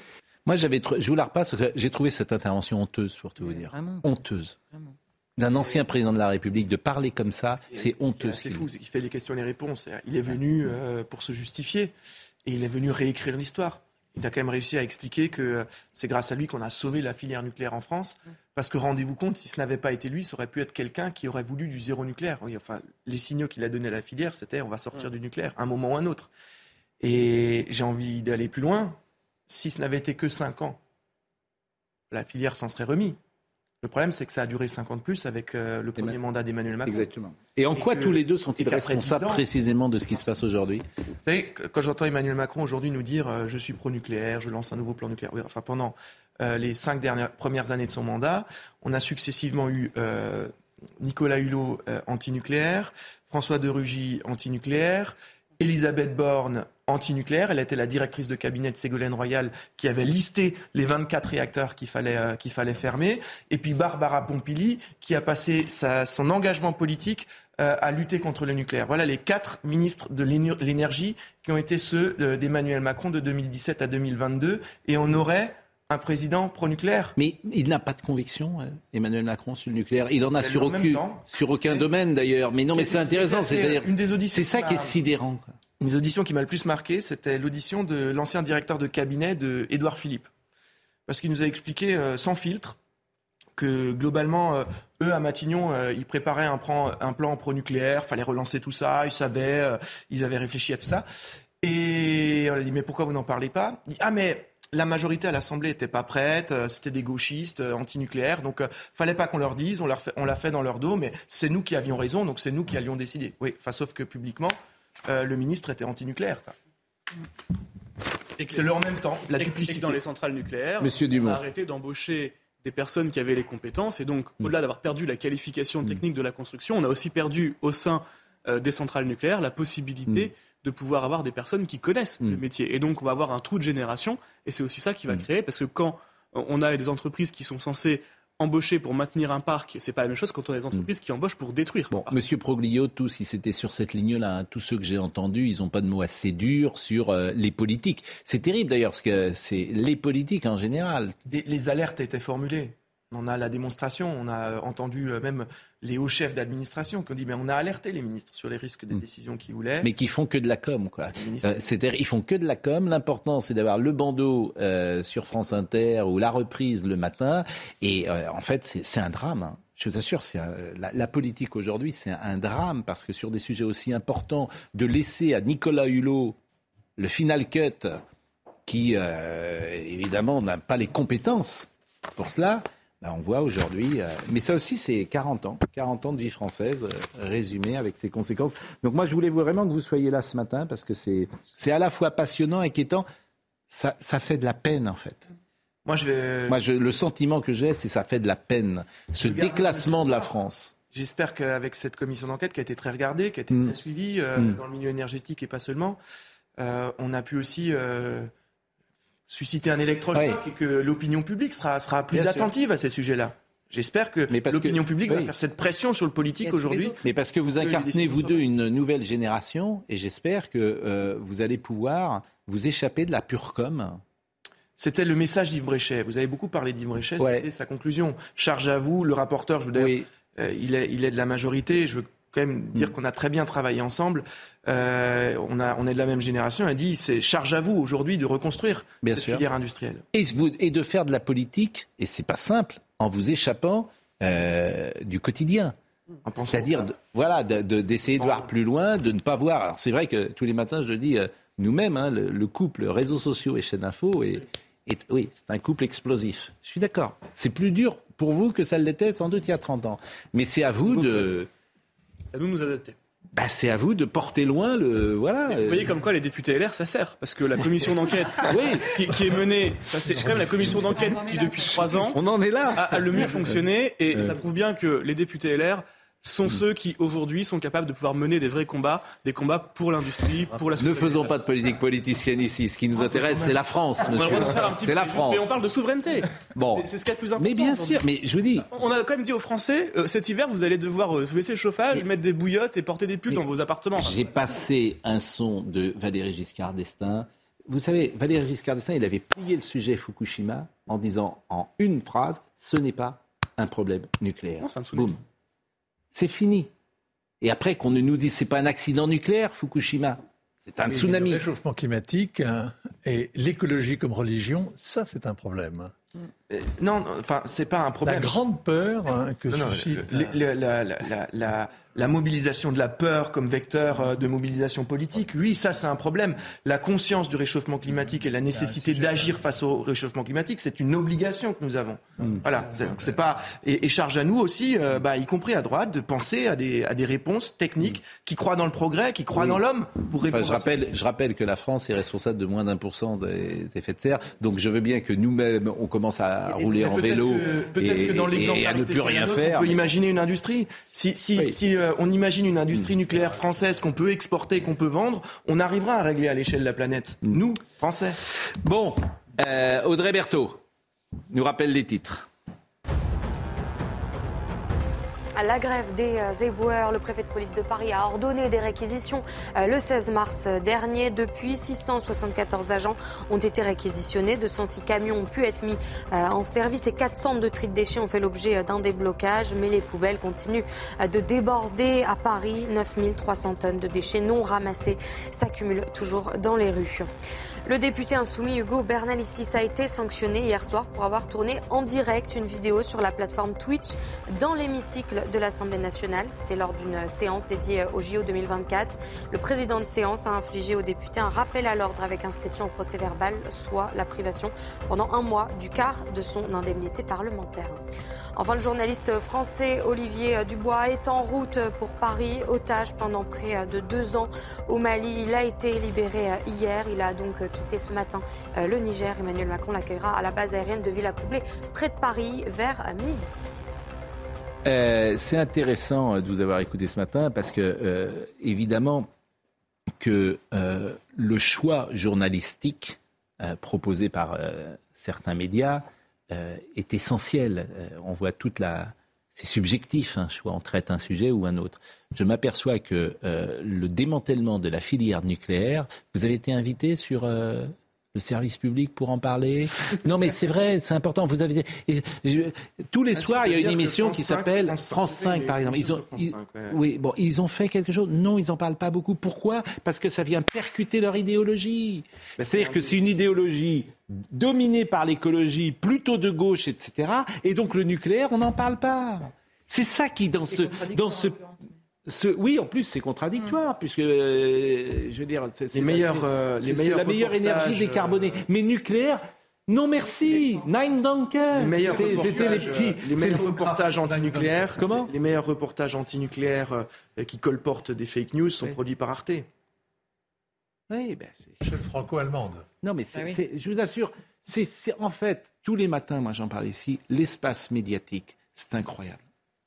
Moi, j'avais, je vous la repasse. J'ai trouvé cette intervention honteuse, pour tout vous dire. Honteuse. D'un ancien président de la République de parler comme ça, c'est honteux. C'est fou, c'est qu'il fait les questions et les réponses. Il est venu euh, pour se justifier et il est venu réécrire l'histoire. Il a quand même réussi à expliquer que euh, c'est grâce à lui qu'on a sauvé la filière nucléaire en France. Parce que rendez-vous compte, si ce n'avait pas été lui, ça aurait pu être quelqu'un qui aurait voulu du zéro nucléaire. Oui, enfin, les signaux qu'il a donnés à la filière, c'était on va sortir du nucléaire, un moment ou un autre. Et j'ai envie d'aller plus loin. Si ce n'avait été que 5 ans, la filière s'en serait remis. Le problème, c'est que ça a duré 50 de plus avec euh, le premier mandat d'Emmanuel Macron. Exactement. Et en quoi que- tous les deux sont-ils responsables 10 ans- précisément de ce qui se passe aujourd'hui? Vous savez, quand j'entends Emmanuel Macron aujourd'hui nous dire euh, je suis pro-nucléaire, je lance un nouveau plan nucléaire. Oui, enfin, pendant euh, les cinq dernières premières années de son mandat, on a successivement eu Nicolas Hulot anti-nucléaire, François de Rugy anti-nucléaire, Elisabeth Borne anti-nucléaire. Elle était la directrice de cabinet de Ségolène Royal qui avait listé les 24 réacteurs qu'il fallait, euh, qu'il fallait fermer. Et puis Barbara Pompili qui a passé son engagement politique euh, à lutter contre le nucléaire. Voilà les quatre ministres de l'éner- l'énergie qui ont été ceux euh, d'Emmanuel Macron de 2017 à 2022. Et on aurait un président pro-nucléaire. Mais il n'a pas de conviction, euh, Emmanuel Macron, sur le nucléaire. Il en a sur aucun, temps. sur aucun domaine d'ailleurs. Mais non, mais c'est intéressant. C'est C'est-à-dire, une des auditions c'est ça qui est sidérant. quoi. Une des auditions qui m'a le plus marqué, c'était l'audition de l'ancien directeur de cabinet de Édouard Philippe. Parce qu'il nous a expliqué euh, sans filtre que globalement, euh, eux à Matignon, euh, ils préparaient un plan, un plan pro-nucléaire, fallait relancer tout ça, ils savaient, ils avaient réfléchi à tout ça. Et on a dit mais pourquoi vous n'en parlez pas? Il dit, Ah mais la majorité à l'Assemblée était pas prête, euh, c'était des gauchistes, euh, anti-nucléaires, donc euh, fallait pas qu'on leur dise, on, leur fait- on l'a fait dans leur dos, mais c'est nous qui avions raison, donc c'est nous qui allions décider. Oui, enfin, sauf que publiquement, euh, le ministre était anti-nucléaire. quoi. C'est le en même temps, la Et que- et que duplicité. dans les centrales nucléaires, Monsieur on Dumont. a arrêté d'embaucher des personnes qui avaient les compétences et donc au-delà d'avoir perdu la qualification technique de la construction, on a aussi perdu au sein euh, des centrales nucléaires la possibilité de pouvoir avoir des personnes qui connaissent le métier. Et donc on va avoir un trou de génération et c'est aussi ça qui va créer parce que quand on a des entreprises qui sont censées embaucher pour maintenir un parc, c'est pas la même chose quand on a des entreprises qui embauchent pour détruire. Bon, Monsieur Proglio, tous, si c'était sur cette ligne-là, hein, tous ceux que j'ai entendus, ils n'ont pas de mots assez durs sur euh, les politiques. C'est terrible d'ailleurs, parce que c'est les politiques en général. Les, les alertes étaient formulées. On a la démonstration, on a entendu euh, même les hauts chefs d'administration qui ont dit mais on a alerté les ministres sur les risques des décisions qu'ils voulaient. Mais qui font que de la com, quoi. Euh, C'est-à-dire, ils font que de la com. L'important, c'est d'avoir le bandeau euh, sur France Inter ou la reprise le matin. Et euh, en fait, c'est un drame. hein. Je vous assure, c'est un- la, la politique aujourd'hui, c'est un drame parce que sur des sujets aussi importants, de laisser à Nicolas Hulot le final cut, qui euh, évidemment n'a pas les compétences pour cela, ben, on voit aujourd'hui. euh, mais ça aussi, c'est 40 ans, 40 ans de vie française euh, résumé avec ses conséquences. Donc moi, je voulais vraiment que vous soyez là ce matin parce que c'est c'est à la fois passionnant, inquiétant. Ça, ça fait de la peine en fait. Moi, je vais. Moi, je- le sentiment que j'ai, c'est ça fait de la peine. Ce déclassement de la France. J'espère qu'avec cette commission d'enquête qui a été très regardée, qui a été Mm. très suivie euh, Mm. dans le milieu énergétique et pas seulement, euh, on a pu aussi susciter un électrochoc et que l'opinion publique sera, sera plus Bien sûr. attentive à ces sujets-là. J'espère que l'opinion que- publique va oui. faire cette pression sur le politique aujourd'hui. Mais parce que vous incarnez, vous deux, une nouvelle génération, et j'espère que euh, vous allez pouvoir vous échapper de la pure com. C'était le message d'Yves Bréchet. Vous avez beaucoup parlé d'Yves Bréchet, Ouais. c'était sa conclusion. Charge à vous, le rapporteur, je vous dis, euh, il, est, il est de la majorité. Je veux quand même dire Mm. qu'on a très bien travaillé ensemble. Euh, on, a, on est de la même génération. Elle dit c'est charge à vous aujourd'hui de reconstruire Bien cette sûr. filière industrielle. Et, vous- et de faire de la politique, et c'est pas simple, en vous échappant euh, du quotidien. C'est-à-dire, de- voilà, de- de- d'essayer de, voir plus loin, de ne pas voir. Alors c'est vrai que tous les matins, je le dis, euh, nous-mêmes, hein, le, le couple réseaux sociaux et chaîne info, est, est- oui, c'est un couple explosif. Je suis d'accord. C'est plus dur pour vous que ça l'était sans doute il y a 30 ans. Mais c'est à vous de, Ça nous nous adapter. bah, c'est à vous de porter loin le, voilà. Mais vous voyez comme quoi les députés LR, ça sert. Parce que la commission d'enquête <laughs> qui, qui est menée, c'est quand même la commission d'enquête qui, depuis trois ans, on en est là. a, a le mieux fonctionné. Et Euh. ça prouve bien que les députés LR sont ceux qui, aujourd'hui, sont capables de pouvoir mener des vrais combats, des combats pour l'industrie, pour la Ne faisons pas de politique politicienne ici. Ce qui nous intéresse, c'est la France, monsieur. C'est la France. Mais on parle de souveraineté. Bon. C'est- ce qu'il y a de plus important. Mais bien sûr, mais je vous dis, On a quand même dit aux Français, euh, cet hiver, vous allez devoir euh, baisser le chauffage, mettre des bouillottes et porter des pulls dans vos appartements. J'ai passé un son de Valéry Giscard d'Estaing. Vous savez, Valéry Giscard d'Estaing, il avait plié le sujet Fukushima en disant en une phrase ce n'est pas un problème nucléaire. Boum. C'est fini. Et après qu'on ne nous dise c'est pas un accident nucléaire, Fukushima. C'est un Et tsunami. Le réchauffement climatique hein, et l'écologie comme religion, ça c'est un problème. Euh, Non, enfin, c'est pas un problème. La grande peur hein, que Non, non, suscite. le- le- la, la- la- la- la mobilisation de la peur comme vecteur euh, de mobilisation politique, oui, ça c'est un problème. La conscience du réchauffement climatique et la nécessité d'agir face au réchauffement climatique, c'est une obligation que nous avons. Voilà, c'est donc c'est pas et, et charge à nous aussi, euh, bah, y compris à droite, de penser à des à des réponses techniques qui croient dans le progrès, qui croient Oui. dans l'homme pour Enfin, répondre. je, à rappelle, je rappelle que la France est responsable de moins d'un pour cent des effets de serre. Donc je veux bien que nous-mêmes, on commence à rouler en vélo que- et, que dans et- l'exemple et à ne plus rien faire. On peut imaginer une industrie. Si, si, si euh, on imagine une industrie nucléaire française qu'on peut exporter, qu'on peut vendre, on arrivera à régler à l'échelle de la planète. Nous, Français. Bon, euh, Audrey Berthaud nous rappelle les titres. La grève des euh, éboueurs, le préfet de police de Paris a ordonné des réquisitions euh, le 16 mars dernier. Depuis, 674 agents ont été réquisitionnés, 206 camions ont pu être mis euh, en service et 400 de tri de déchets ont fait l'objet euh, d'un déblocage. Mais les poubelles continuent euh, de déborder à Paris. 9300 tonnes de déchets non ramassés s'accumulent toujours dans les rues. Le député insoumis Hugo Bernalicis a été sanctionné hier soir pour avoir tourné en direct une vidéo sur la plateforme Twitch dans l'hémicycle de l'Assemblée nationale. C'était lors d'une séance dédiée au JO 2024. Le président de séance a infligé au député un rappel à l'ordre avec inscription au procès verbal, soit la privation pendant un mois du quart de son indemnité parlementaire. Enfin, le journaliste français Olivier Dubois est en route pour Paris, otage pendant près de deux ans au Mali. Il a été libéré hier. Il a donc quitté ce matin le Niger. Emmanuel Macron l'accueillera à la base aérienne de Villacoublay, près de Paris, vers midi. Euh, c'est intéressant de vous avoir écouté ce matin parce que, euh, évidemment, que euh, le choix journalistique proposé par certains médias est essentiel. Euh, on voit toute la... C'est subjectif, un choix. On traite un sujet ou un autre. Je m'aperçois que euh, le démantèlement de la filière nucléaire, vous avez été invité sur le service public pour en parler. Non, mais c'est vrai, c'est important. Vous avez et je- tous les Ah, soirs, il y a une émission qui 5, s'appelle France 5, France 5, oui, par exemple. Ils ont, de France ils- 5, ouais. oui, bon, ils ont fait quelque chose. Non, ils en parlent pas beaucoup. Pourquoi? Parce que ça vient percuter leur idéologie. C'est-à-dire que c'est une idéologie dominée par l'écologie, plutôt de gauche, etc. Et donc le nucléaire, on n'en parle pas. C'est ça qui dans ce dans ce ce, oui, en plus, c'est contradictoire, puisque, euh, je veux dire, c'est euh, la meilleure énergie reportages, décarbonée. Mais nucléaire, non merci. Nine Duncan. Les C'était- petits. euh, les meilleurs le- reportages antinucléaires. Comment Les meilleurs reportages antinucléaires euh, qui colportent des fake news sont produits par Arte. Oui, ben c'est. Chaîne franco-allemande. Non, mais c'est- Ah oui. je vous assure, c'est c'est- en fait, tous les matins, moi j'en parle ici, l'espace médiatique, c'est incroyable.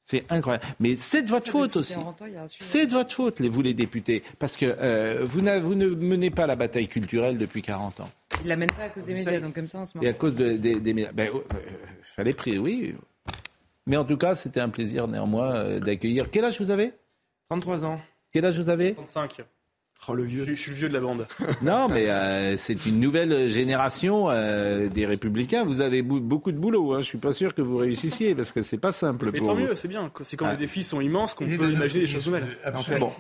C'est incroyable. Mais c'est de votre faute aussi. C'est de votre faute, les, vous les députés. Parce que euh, vous, ne menez pas la bataille culturelle depuis 40 ans. Il l'amène pas à cause des médias, donc comme ça on se Et à marre. cause de- des des médias. Ben, euh, euh, fallait prier, oui. Mais en tout cas, c'était un plaisir néanmoins euh, d'accueillir. Quel âge vous avez? 33 ans. Quel âge vous avez? 35. Oh, le vieux. Je, je suis le vieux de la bande. <laughs> Non, mais euh, c'est une nouvelle génération euh, des Républicains. Vous avez beaucoup de boulot. Hein. Je suis pas sûr que vous réussissiez parce que c'est pas simple. Mais pour tant vous. mieux, c'est bien. C'est quand Ah. les défis sont immenses qu'on peut imaginer des choses nouvelles. En fait, Bon.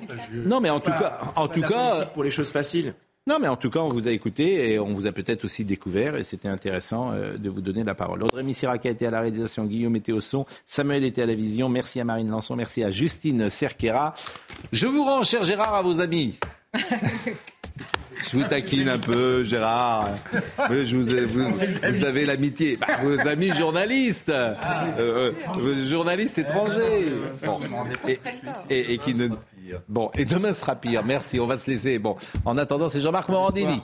Non, mais en tout cas, en tout cas, pour les choses faciles. Non, mais en tout cas, on vous a écouté et on vous a peut-être aussi découvert et c'était intéressant euh, de vous donner la parole. Audrey Missirac a été à la réalisation, Guillaume était au son, Samuel était à la vision. Merci à Marine Lançon, merci à Justine Cerquera. Je vous rends, cher Gérard, à vos amis. Je vous taquine un peu, Gérard. Je vous, vous, vous avez l'amitié. Bah, vos amis journalistes, euh, euh, vos journalistes étrangers. Bon. Et, et- et qui ne. Bon, et demain sera pire. Merci, on va se laisser. Bon, en attendant, c'est Jean-Marc Morandini.